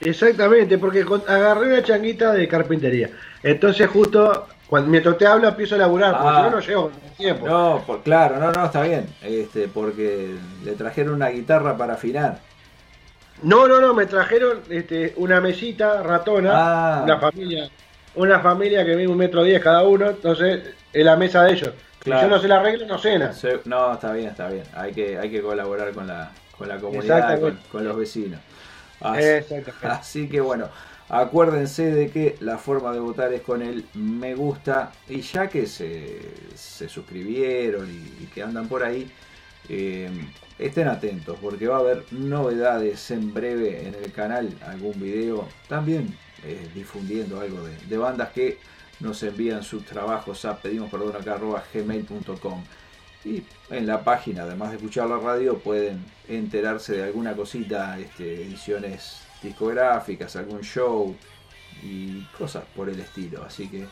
exactamente, porque con- agarré una changuita de carpintería. Entonces justo cuando, mientras te hablo empiezo a laburar, porque Ah. si no no llego con tiempo. No, por- claro, no, no, está bien. Este, porque le trajeron una guitarra para afinar. No, no, no, me trajeron este, una mesita ratona, Ah. una familia, una familia que mide un metro diez cada uno, entonces es la mesa de ellos. Claro. Si yo no se la arreglo, no cena. Se- No, está bien, está bien. Hay que, hay que colaborar con la, con la comunidad, con, con los vecinos. Así, que bueno, acuérdense de que la forma de votar es con el me gusta. Y ya que se, se suscribieron y, y que andan por ahí, eh, estén atentos porque va a haber novedades en breve en el canal, algún video, también eh, difundiendo algo de, de bandas que nos envían sus trabajos a pedimos perdón acá arroba gmail.com y en la página además de escuchar la radio pueden enterarse de alguna cosita este, ediciones discográficas algún show y cosas por el estilo. Así que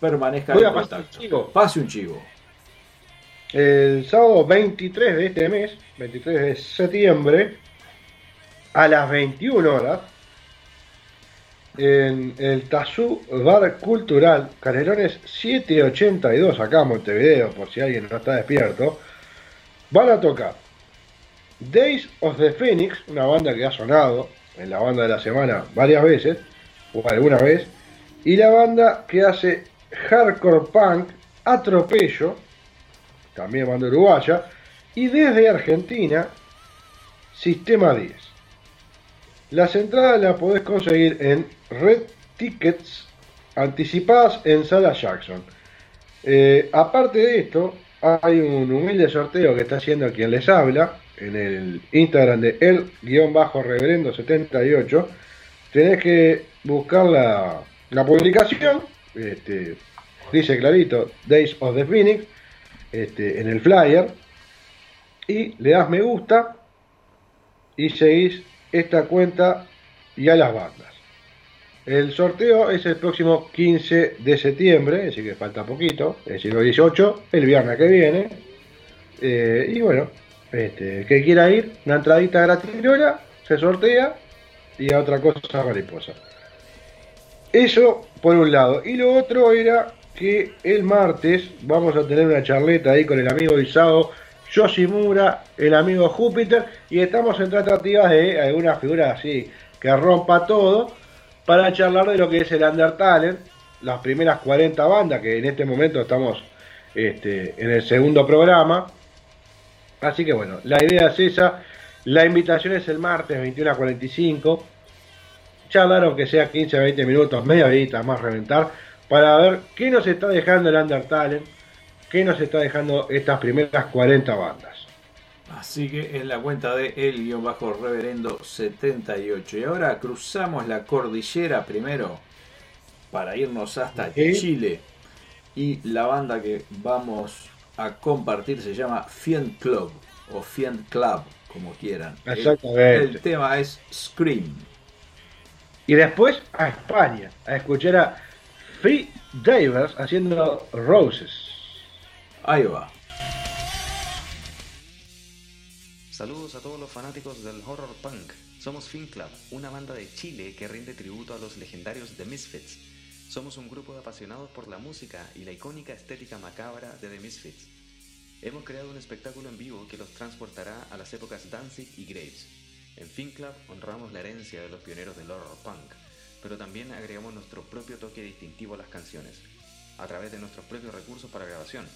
permanezcan Voy en contacto. un pase un chivo. El sábado 23 de este mes, 23 de septiembre, a las 21 horas, en el Tazú Bar Cultural, Canelones 782, acá en Montevideo, por si alguien no está despierto, van a tocar Days of the Phoenix, una banda que ha sonado en la banda de la semana varias veces, o alguna vez, y la banda que hace hardcore punk Atropello, también banda uruguaya, y desde Argentina, Sistema 10. Las entradas las podés conseguir en Red Tickets anticipadas en Sala Jackson. Eh, aparte de esto, hay un humilde sorteo que está haciendo quien les habla en el Instagram de el-reverendo78. Tenés que buscar la, la publicación, este, dice clarito Days of the Phoenix, este, en el flyer, y le das me gusta y seguís esta cuenta y a las bandas. El sorteo es el próximo 15 de septiembre, así que falta poquito, el 18, el viernes que viene. Eh, y bueno, este, que quiera ir, una entradita gratis se sortea y a otra cosa mariposa. Eso por un lado. Y lo otro era que el martes vamos a tener una charleta ahí con el amigo Isao Yoshimura, el amigo Júpiter, y estamos en tratativas de alguna figura así que rompa todo para charlar de lo que es el Undertale, las primeras 40 bandas que en este momento estamos este, en el segundo programa. Así que bueno, la idea es esa. La invitación es el martes 21 a 45. charlar aunque sea 15, 20 minutos, media horita más reventar, para ver qué nos está dejando el Undertale, qué nos está dejando estas primeras 40 bandas. Así que es la cuenta de el guion bajo reverendo 78. Y ahora cruzamos la cordillera primero para irnos hasta Chile. Y la banda que vamos a compartir se llama Fiend Club o Fiend Club, como quieran. El- Exactamente. El, tema es Scream. Y después a España, a escuchar a Free Divers haciendo Roses. Ahí va. Saludos a todos los fanáticos del horror punk. Somos Fin Club, una banda de Chile que rinde tributo a los legendarios The Misfits. Somos un grupo de apasionados por la música y la icónica estética macabra de The Misfits. Hemos creado un espectáculo en vivo que los transportará a las épocas Danzig y Graves. En Fin Club honramos la herencia de los pioneros del horror punk, pero también agregamos nuestro propio toque distintivo a las canciones, a través de nuestros propios recursos para grabación.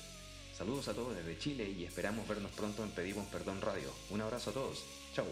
Saludos a todos desde Chile y esperamos vernos pronto en Pedimos Perdón Radio. Un abrazo a todos. Chau.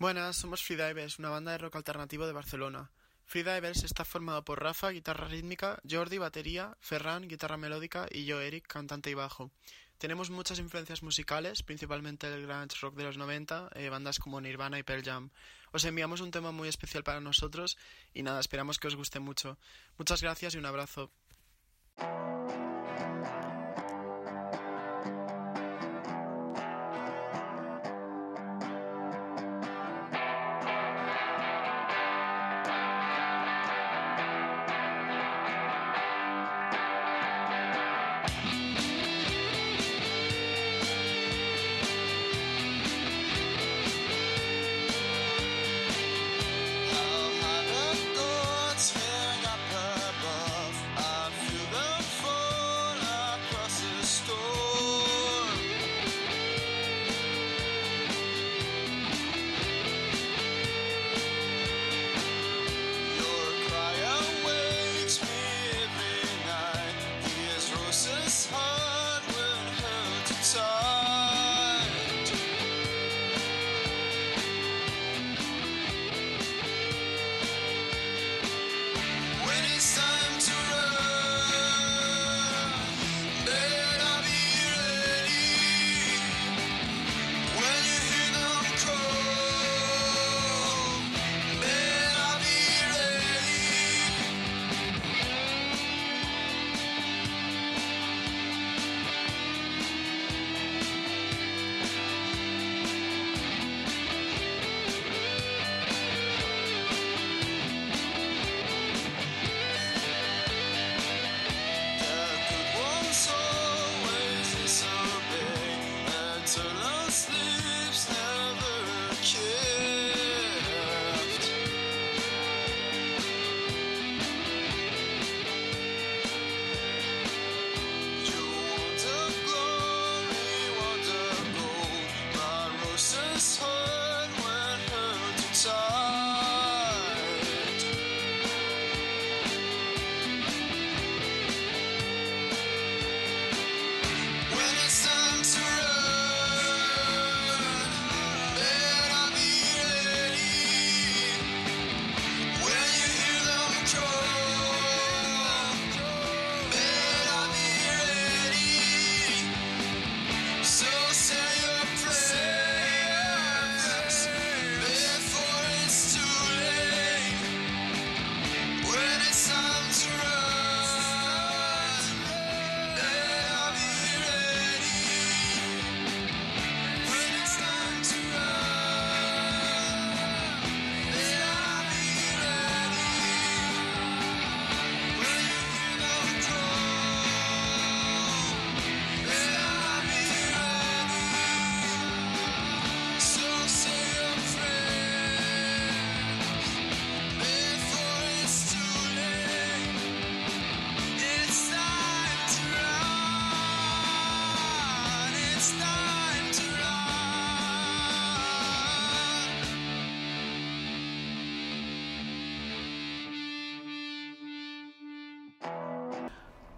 Buenas, somos Freedivers, una banda de rock alternativo de Barcelona. Freedivers está formado por Rafa, guitarra rítmica, Jordi, batería, Ferran, guitarra melódica y yo, Eric, cantante y bajo. Tenemos muchas influencias musicales, principalmente el grunge rock de los 90, eh, bandas como Nirvana y Pearl Jam. Os enviamos un tema muy especial para nosotros y nada, esperamos que os guste mucho. Muchas gracias y un abrazo.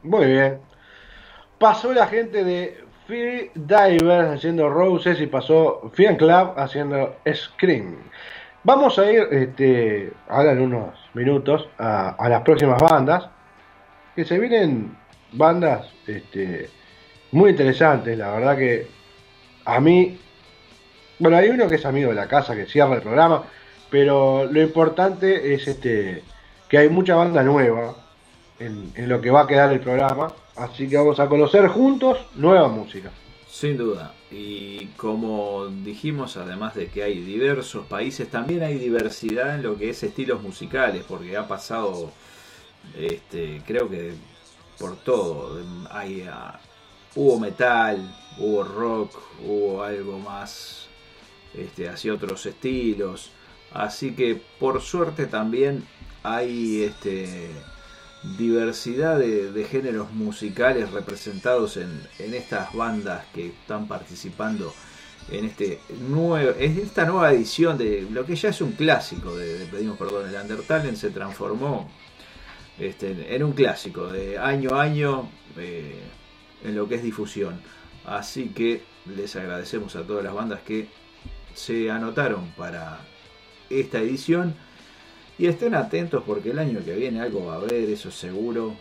Muy bien. Pasó la gente de Free Divers haciendo Roses y pasó Fian Club haciendo Scream. Vamos a ir este, ahora en unos minutos a, a las próximas bandas. Que se vienen bandas este, muy interesantes. La verdad que a mí. Bueno, hay uno que es amigo de la casa que cierra el programa. Pero lo importante es este que hay mucha banda nueva en, lo que va a quedar el programa. Así que vamos a conocer juntos nueva música. Sin duda. Y como dijimos, además de que hay diversos países, también hay diversidad en lo que es estilos musicales, porque ha pasado, este, creo que por todo. Hay, ah, hubo metal, hubo rock, hubo algo más este, hacia otros estilos. Así que por suerte también hay este, diversidad de, de géneros musicales representados en, en estas bandas que están participando en este nuevo, esta nueva edición de lo que ya es un clásico de, de Pedimos Perdón, el Undertale se transformó este, en un clásico de año a año eh, en lo que es difusión. Así que les agradecemos a todas las bandas que se anotaron para esta edición. Y estén atentos porque el año que viene algo va a haber, eso seguro.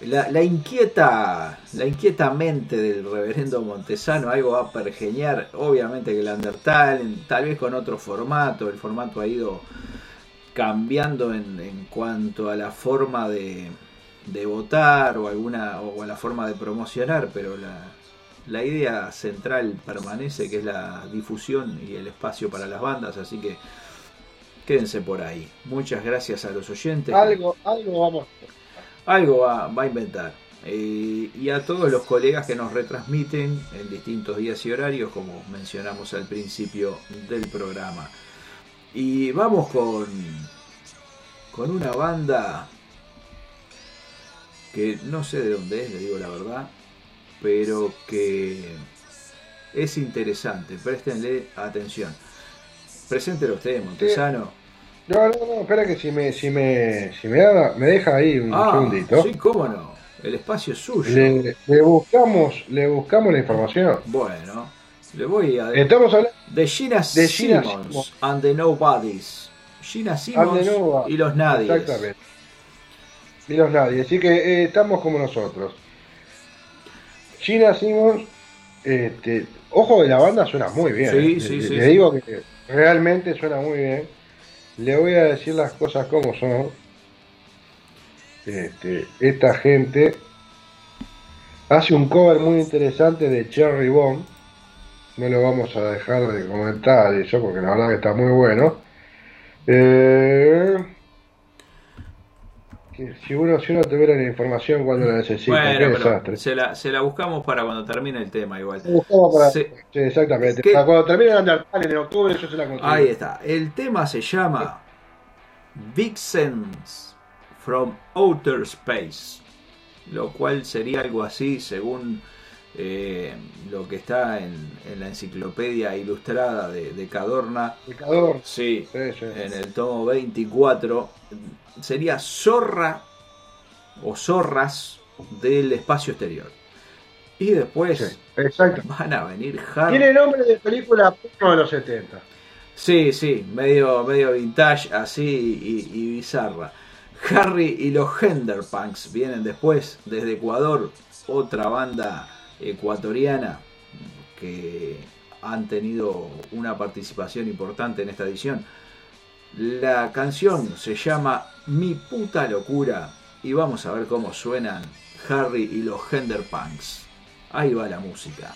La, la inquieta, la inquieta mente del reverendo Montesano, algo va a pergeñar. Obviamente que el Undertale, tal vez con otro formato. El formato ha ido cambiando en, en cuanto a la forma de, de votar o alguna o a la forma de promocionar, pero la, la idea central permanece, que es la difusión y el espacio para las bandas, así que quédense por ahí. Muchas gracias a los oyentes. Algo, algo vamos. Algo va, va a inventar. Eh, y a todos los colegas que nos retransmiten en distintos días y horarios, como mencionamos al principio del programa. Y vamos con, con una banda que no sé de dónde es, le digo la verdad, pero que es interesante. Préstenle atención. Preséntelo usted, Montesano. No, no, no, espera que si me, si me, si me, da- me deja ahí un Ah, segundito. sí, cómo no. El espacio es suyo. Le, le buscamos, le buscamos la información. Bueno, le voy a... Estamos hablando de Gina de Gina Simmons Simmons. and the Nobodies. Gina Simmons Nova- y los Nadies. Exactamente. Y los nadie. Así que eh, estamos como nosotros. Gina Simmons, este, ojo de la banda suena muy bien. Sí, eh. sí, le, sí, le sí. digo que realmente suena muy bien. Le voy a decir las cosas como son. Este, esta gente hace un cover muy interesante de Cherry Bomb. No lo vamos a dejar de comentar eso porque la verdad que está muy bueno. Eh, que si uno, si uno tuviera la información cuando la necesita, Bueno, qué desastre. se la, se la buscamos para cuando termine el tema igual. Buscamos para- Se- sí, exactamente. Para cuando termine el Undertale en octubre, yo se la consigo. Ahí está. El tema se llama Vixens from Outer Space, lo cual sería algo así según eh, lo que está en, en la enciclopedia ilustrada de, de Cadorna. De. Sí, Sí, sí. en el tomo 24. Sería zorra o zorras del espacio exterior. Y después exacto. van a venir Harry. Tiene nombre de película porno de los 70. Sí, sí, medio, medio vintage así y, y bizarra. Harry y los Henderpunks vienen después desde Ecuador, otra banda ecuatoriana que han tenido una participación importante en esta edición. La canción se llama Mi puta locura y vamos a ver cómo suenan Harry y los Henderpunks. Ahí va la música.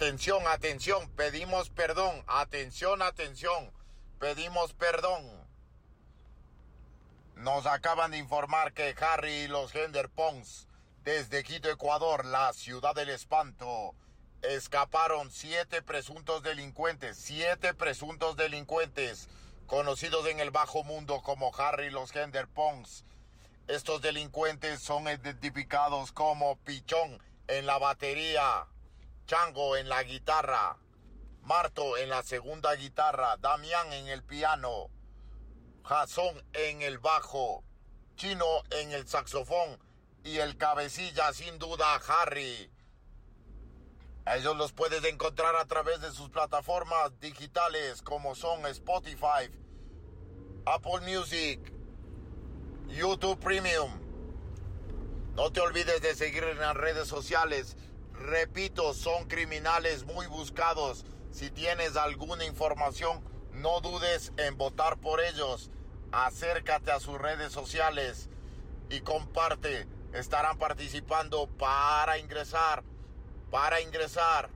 Atención, atención, pedimos perdón. Atención, atención, pedimos perdón. Nos acaban de informar que Harry y los Gender Pons, desde Quito, Ecuador, la ciudad del espanto, escaparon siete presuntos delincuentes, siete presuntos delincuentes, conocidos en el bajo mundo como Harry y los Gender Pons. Estos delincuentes son identificados como Pichón en la batería, Chango en la guitarra, Marto en la segunda guitarra, Damián en el piano, Jason en el bajo, Chino en el saxofón y el cabecilla sin duda Harry. A ellos los puedes encontrar a través de sus plataformas digitales como son Spotify, Apple Music, YouTube Premium. No te olvides de seguir en las redes sociales. Repito, son criminales muy buscados. Si tienes alguna información, no dudes en votar por ellos. Acércate a sus redes sociales y comparte. Estarán participando para ingresar. Para ingresar.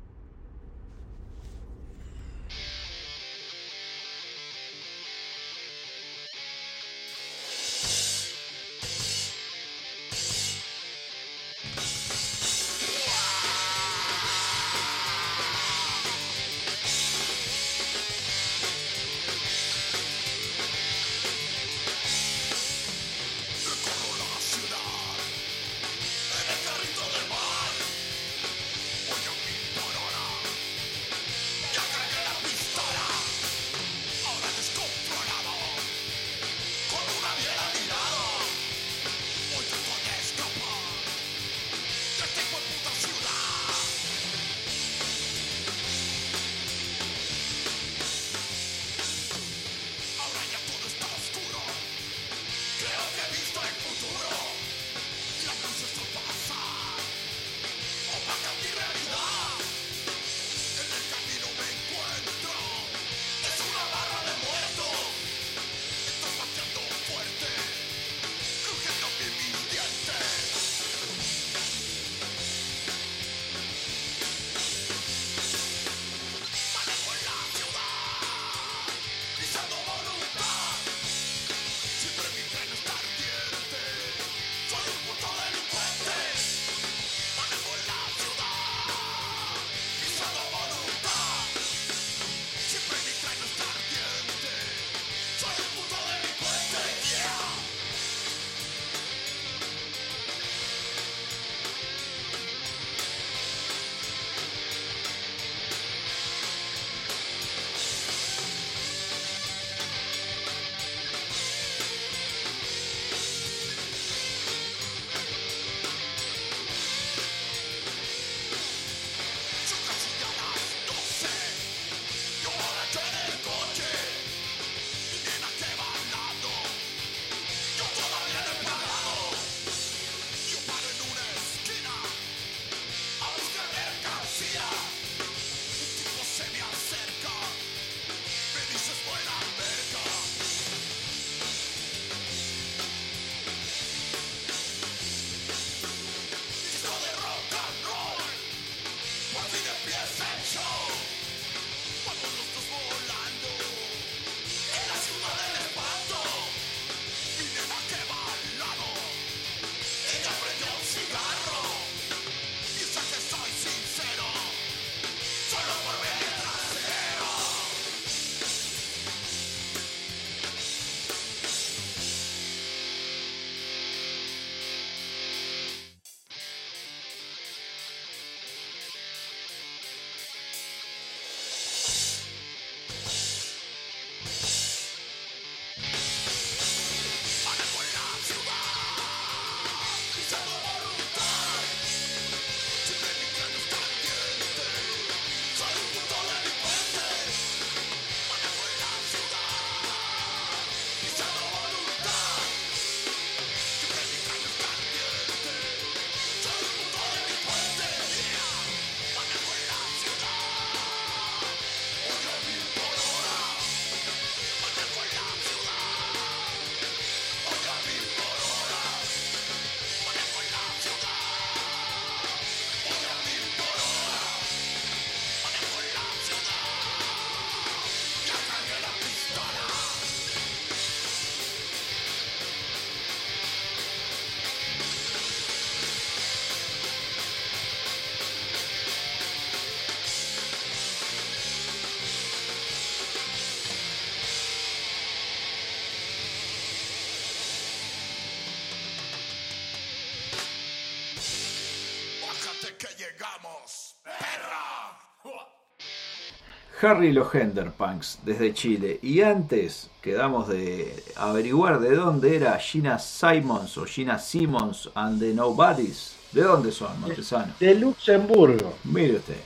Harry y los Henderpunks desde Chile. Y antes quedamos de averiguar de dónde era Gina Simons o Gina Simmons and the Nobodies. ¿De dónde son, Montesano? De Luxemburgo. Mire usted.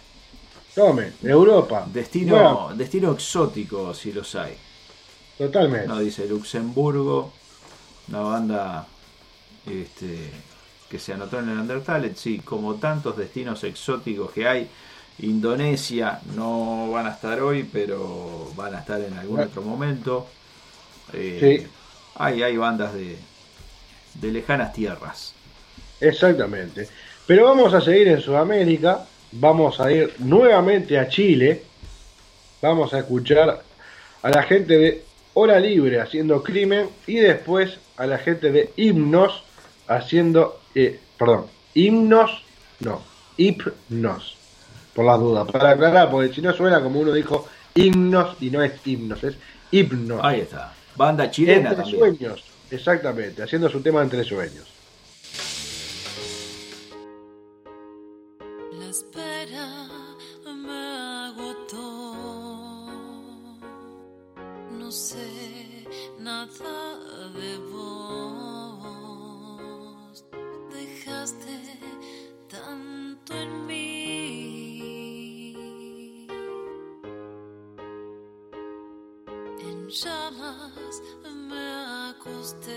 Tome, de Europa. Destino, Bueno, destino exótico, si los hay. totalmente. No dice Luxemburgo, una banda este, que se anotó en el Undertale. Sí, como tantos destinos exóticos que hay. Indonesia no van a estar hoy, pero van a estar en algún otro momento. Eh, Sí. hay, hay bandas de, de lejanas tierras. Exactamente. Pero vamos a seguir en Sudamérica. Vamos a ir nuevamente a Chile. Vamos a escuchar a la gente de Hora Libre haciendo crimen. Y después a la gente de Himnos haciendo. eh, perdón, Himnos. No, Hipnos. Por las dudas. Para aclarar, porque si no suena como uno dijo himnos y no es himnos, es himnos. Ahí está. Banda chilena Entre también. sueños. Exactamente, haciendo su tema entre sueños. La espera me agotó. No sé nada de vos. to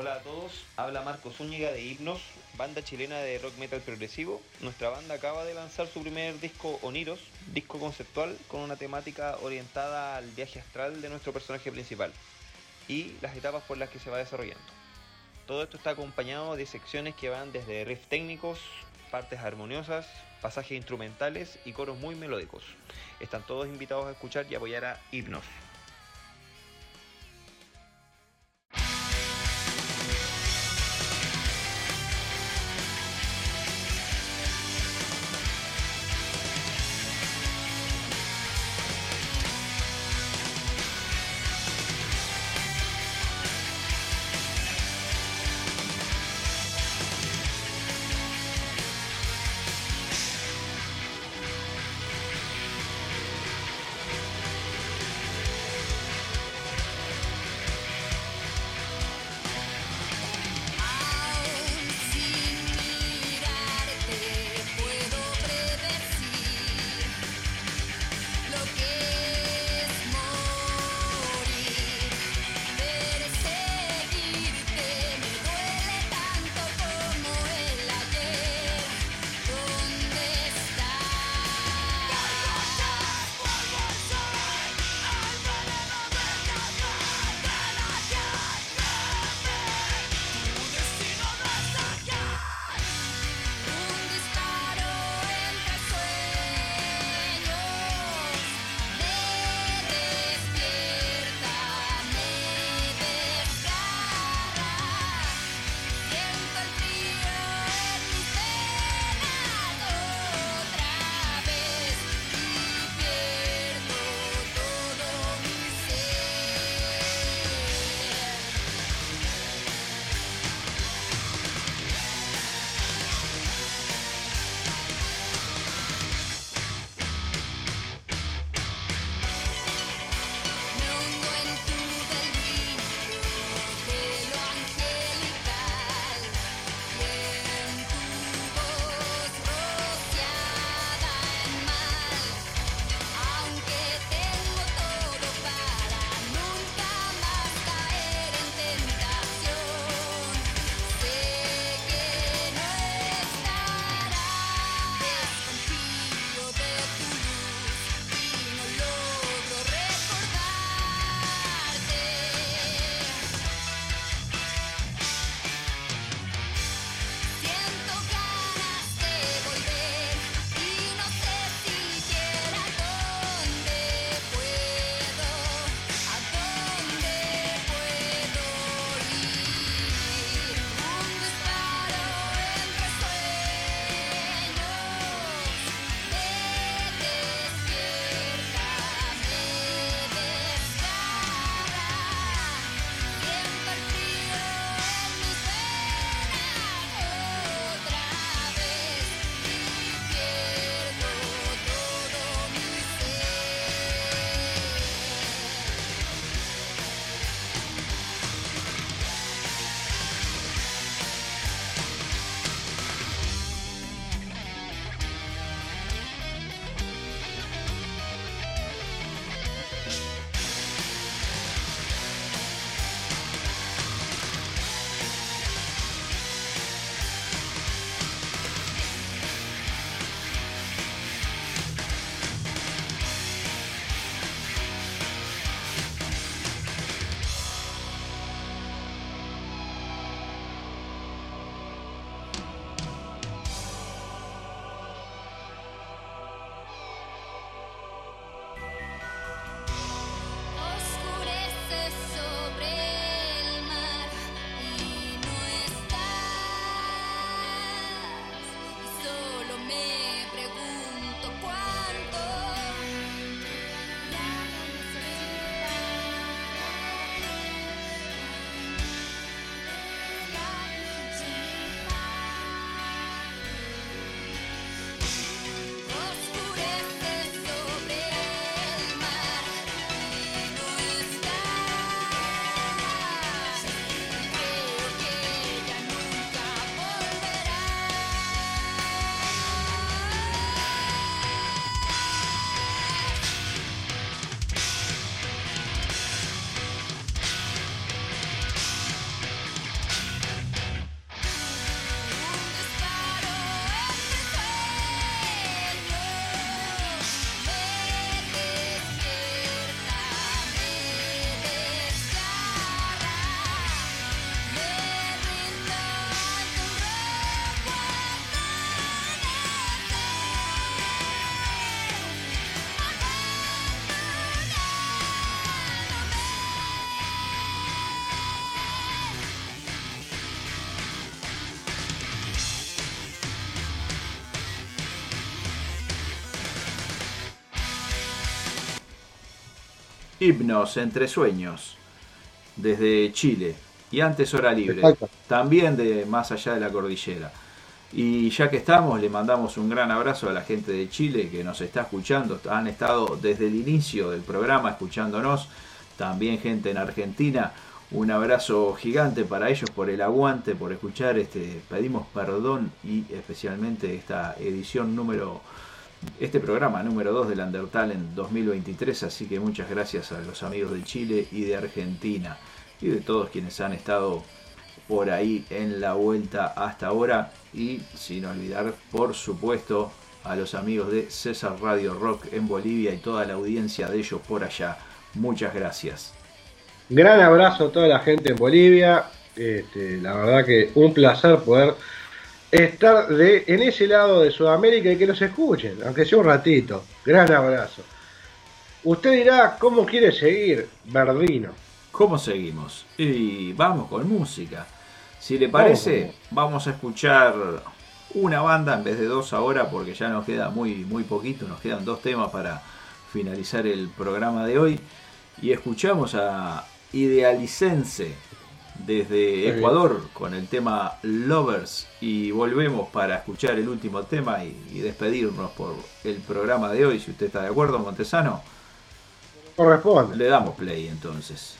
Hola a todos, habla Marco Zúñiga de Hipnos, banda chilena de rock metal progresivo. Nuestra banda acaba de lanzar su primer disco Oniros, disco conceptual con una temática orientada al viaje astral de nuestro personaje principal y las etapas por las que se va desarrollando. Todo esto está acompañado de secciones que van desde riffs técnicos, partes armoniosas, pasajes instrumentales y coros muy melódicos. Están todos invitados a escuchar y apoyar a Hipnos. Himnos entre sueños, desde Chile. Y antes Hora Libre, Exacto. también de más allá de la cordillera. Y ya que estamos, le mandamos un gran abrazo a la gente de Chile que nos está escuchando. Han estado desde el inicio del programa escuchándonos. También gente en Argentina. Un abrazo gigante para ellos por el aguante, por escuchar este. Pedimos perdón y especialmente esta edición número. Este programa número 2 del Undertale en 2023. Así que muchas gracias a los amigos de Chile y de Argentina. Y de todos quienes han estado por ahí en la vuelta hasta ahora y sin olvidar por supuesto a los amigos de César Radio Rock en Bolivia y toda la audiencia de ellos por allá. Muchas gracias. Gran abrazo a toda la gente en Bolivia. Este, la verdad que un placer poder estar de, en ese lado de Sudamérica y que los escuchen, aunque sea un ratito. Gran abrazo. Usted dirá, ¿cómo quiere seguir, Verdino? ¿Cómo seguimos? Y vamos con música. Si le parece, vamos a escuchar una banda en vez de dos ahora porque ya nos queda muy, muy poquito, nos quedan dos temas para finalizar el programa de hoy. Y escuchamos a Idealicense desde. Ecuador con el tema Lovers y volvemos para escuchar el último tema y, y despedirnos por el programa de hoy. Si usted está de acuerdo, Montesano, Corresponde. le damos play entonces.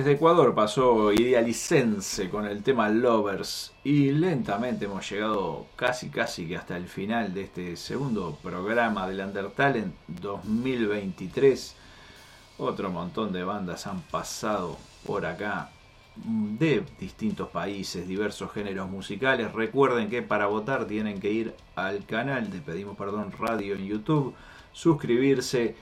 Desde Ecuador pasó Idealicense con el tema Lovers y lentamente hemos llegado casi casi que hasta el final de este segundo programa del Undertalent 2023. Otro montón de bandas han pasado por acá de distintos países, diversos géneros musicales. Recuerden que para votar tienen que ir al canal de Pedimos Perdón Radio en YouTube, suscribirse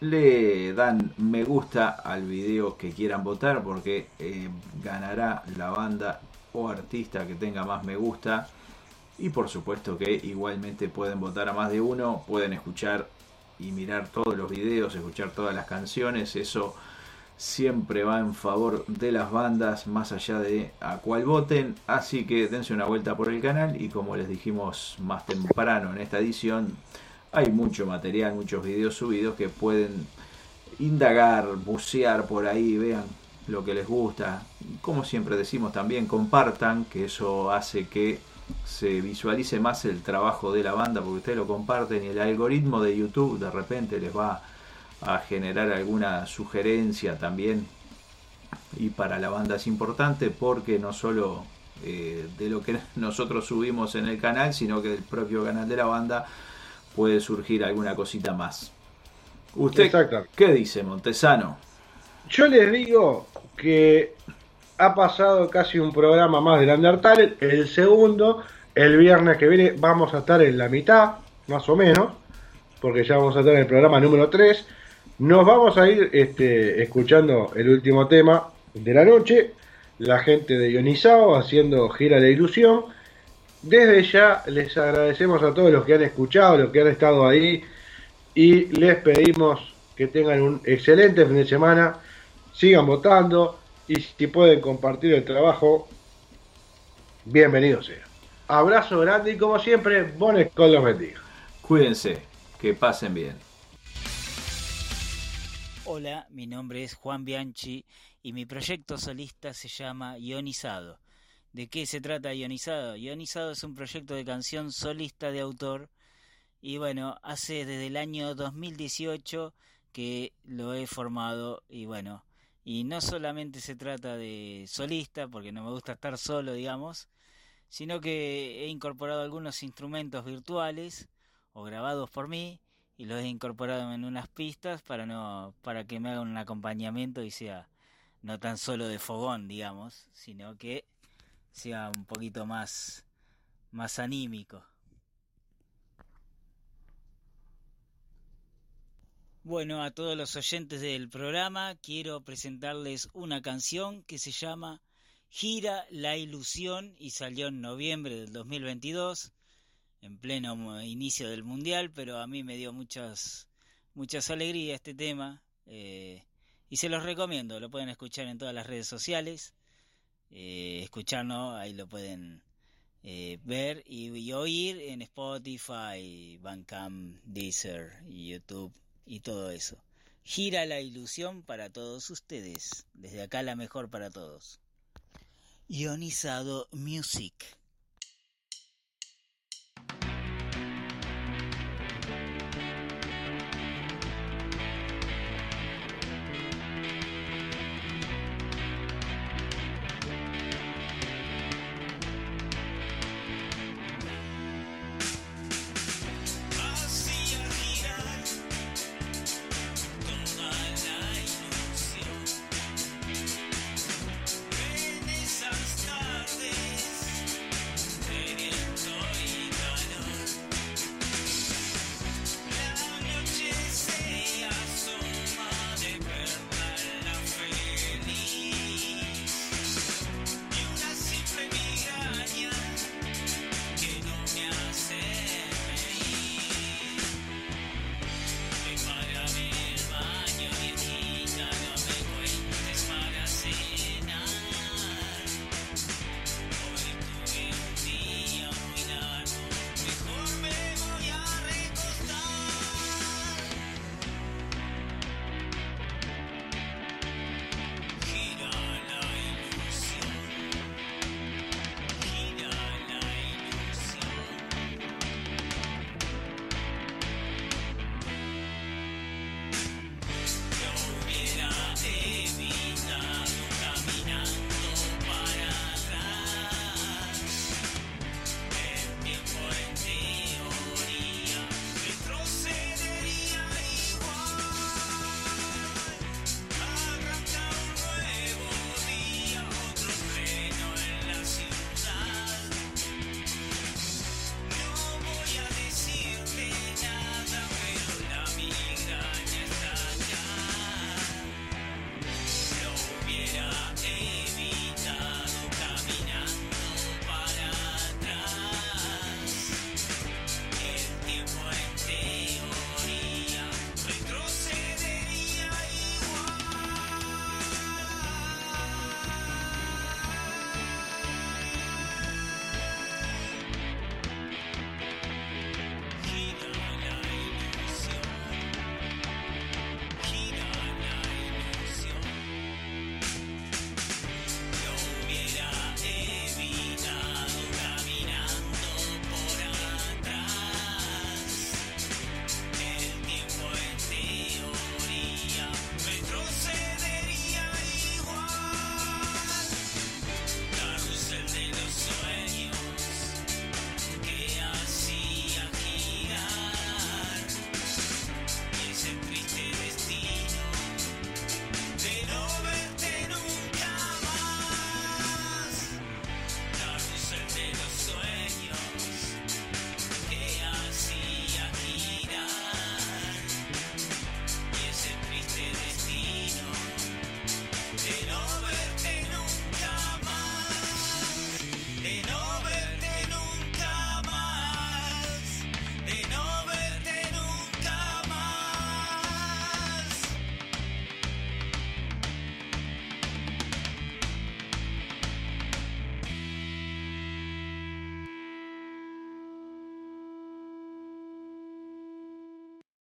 le dan me gusta al video que quieran votar porque eh, ganará la banda o artista que tenga más me gusta. Y por supuesto que igualmente pueden votar a más de uno pueden escuchar y mirar todos los videos escuchar todas las canciones. Eso siempre va en favor de las bandas más allá de a cuál voten. Así que dense una vuelta por el canal y como les dijimos más temprano en esta edición hay mucho material, muchos videos subidos que pueden indagar, bucear por ahí, vean lo que les gusta. Como siempre decimos también, compartan, que eso hace que se visualice más el trabajo de la banda, porque ustedes lo comparten y el algoritmo de YouTube de repente les va a generar alguna sugerencia también. Y para la banda es importante porque no solo eh, de lo que [LAUGHS] nosotros subimos en el canal, sino que del propio canal de la banda puede surgir alguna cosita más. ¿Usted qué dice, Montesano? Yo les digo que ha pasado casi un programa más del Undertale, el segundo, el viernes que viene vamos a estar en la mitad, más o menos, porque ya vamos a estar en el programa número 3. Nos vamos a ir este, escuchando el último tema de la noche, la gente de Ionizao haciendo gira de ilusión. Desde ya les agradecemos a todos los que han escuchado, los que han estado ahí y les pedimos que tengan un excelente fin de semana, sigan votando y si pueden compartir el trabajo, bienvenido sea. Abrazo grande y como siempre, bones con los bendiga. Cuídense, que pasen bien. Hola, mi nombre es Juan Bianchi y mi proyecto solista se llama Ionizado. ¿De qué se trata Ionizado? Ionizado es un proyecto de canción solista de autor y bueno, hace desde el año 2018 que lo he formado y bueno, y no solamente se trata de solista, porque no me gusta estar solo, digamos, sino que he incorporado algunos instrumentos virtuales o grabados por mí y los he incorporado en unas pistas para no para que me haga un acompañamiento y sea no tan solo de fogón, digamos, sino que sea un poquito más más anímico. Bueno, a todos los oyentes del programa quiero presentarles una canción que se llama Gira la ilusión y salió en noviembre del 2022, en pleno inicio del mundial, pero a mí me dio muchas muchas alegrías este tema eh, y se los recomiendo. Lo pueden escuchar en todas las redes sociales, eh, escucharnos ahí lo pueden eh, ver y, oír en Spotify, Bandcamp, Deezer YouTube y todo eso. Gira la ilusión para todos ustedes. Desde acá la mejor para todos. Ionizado Music.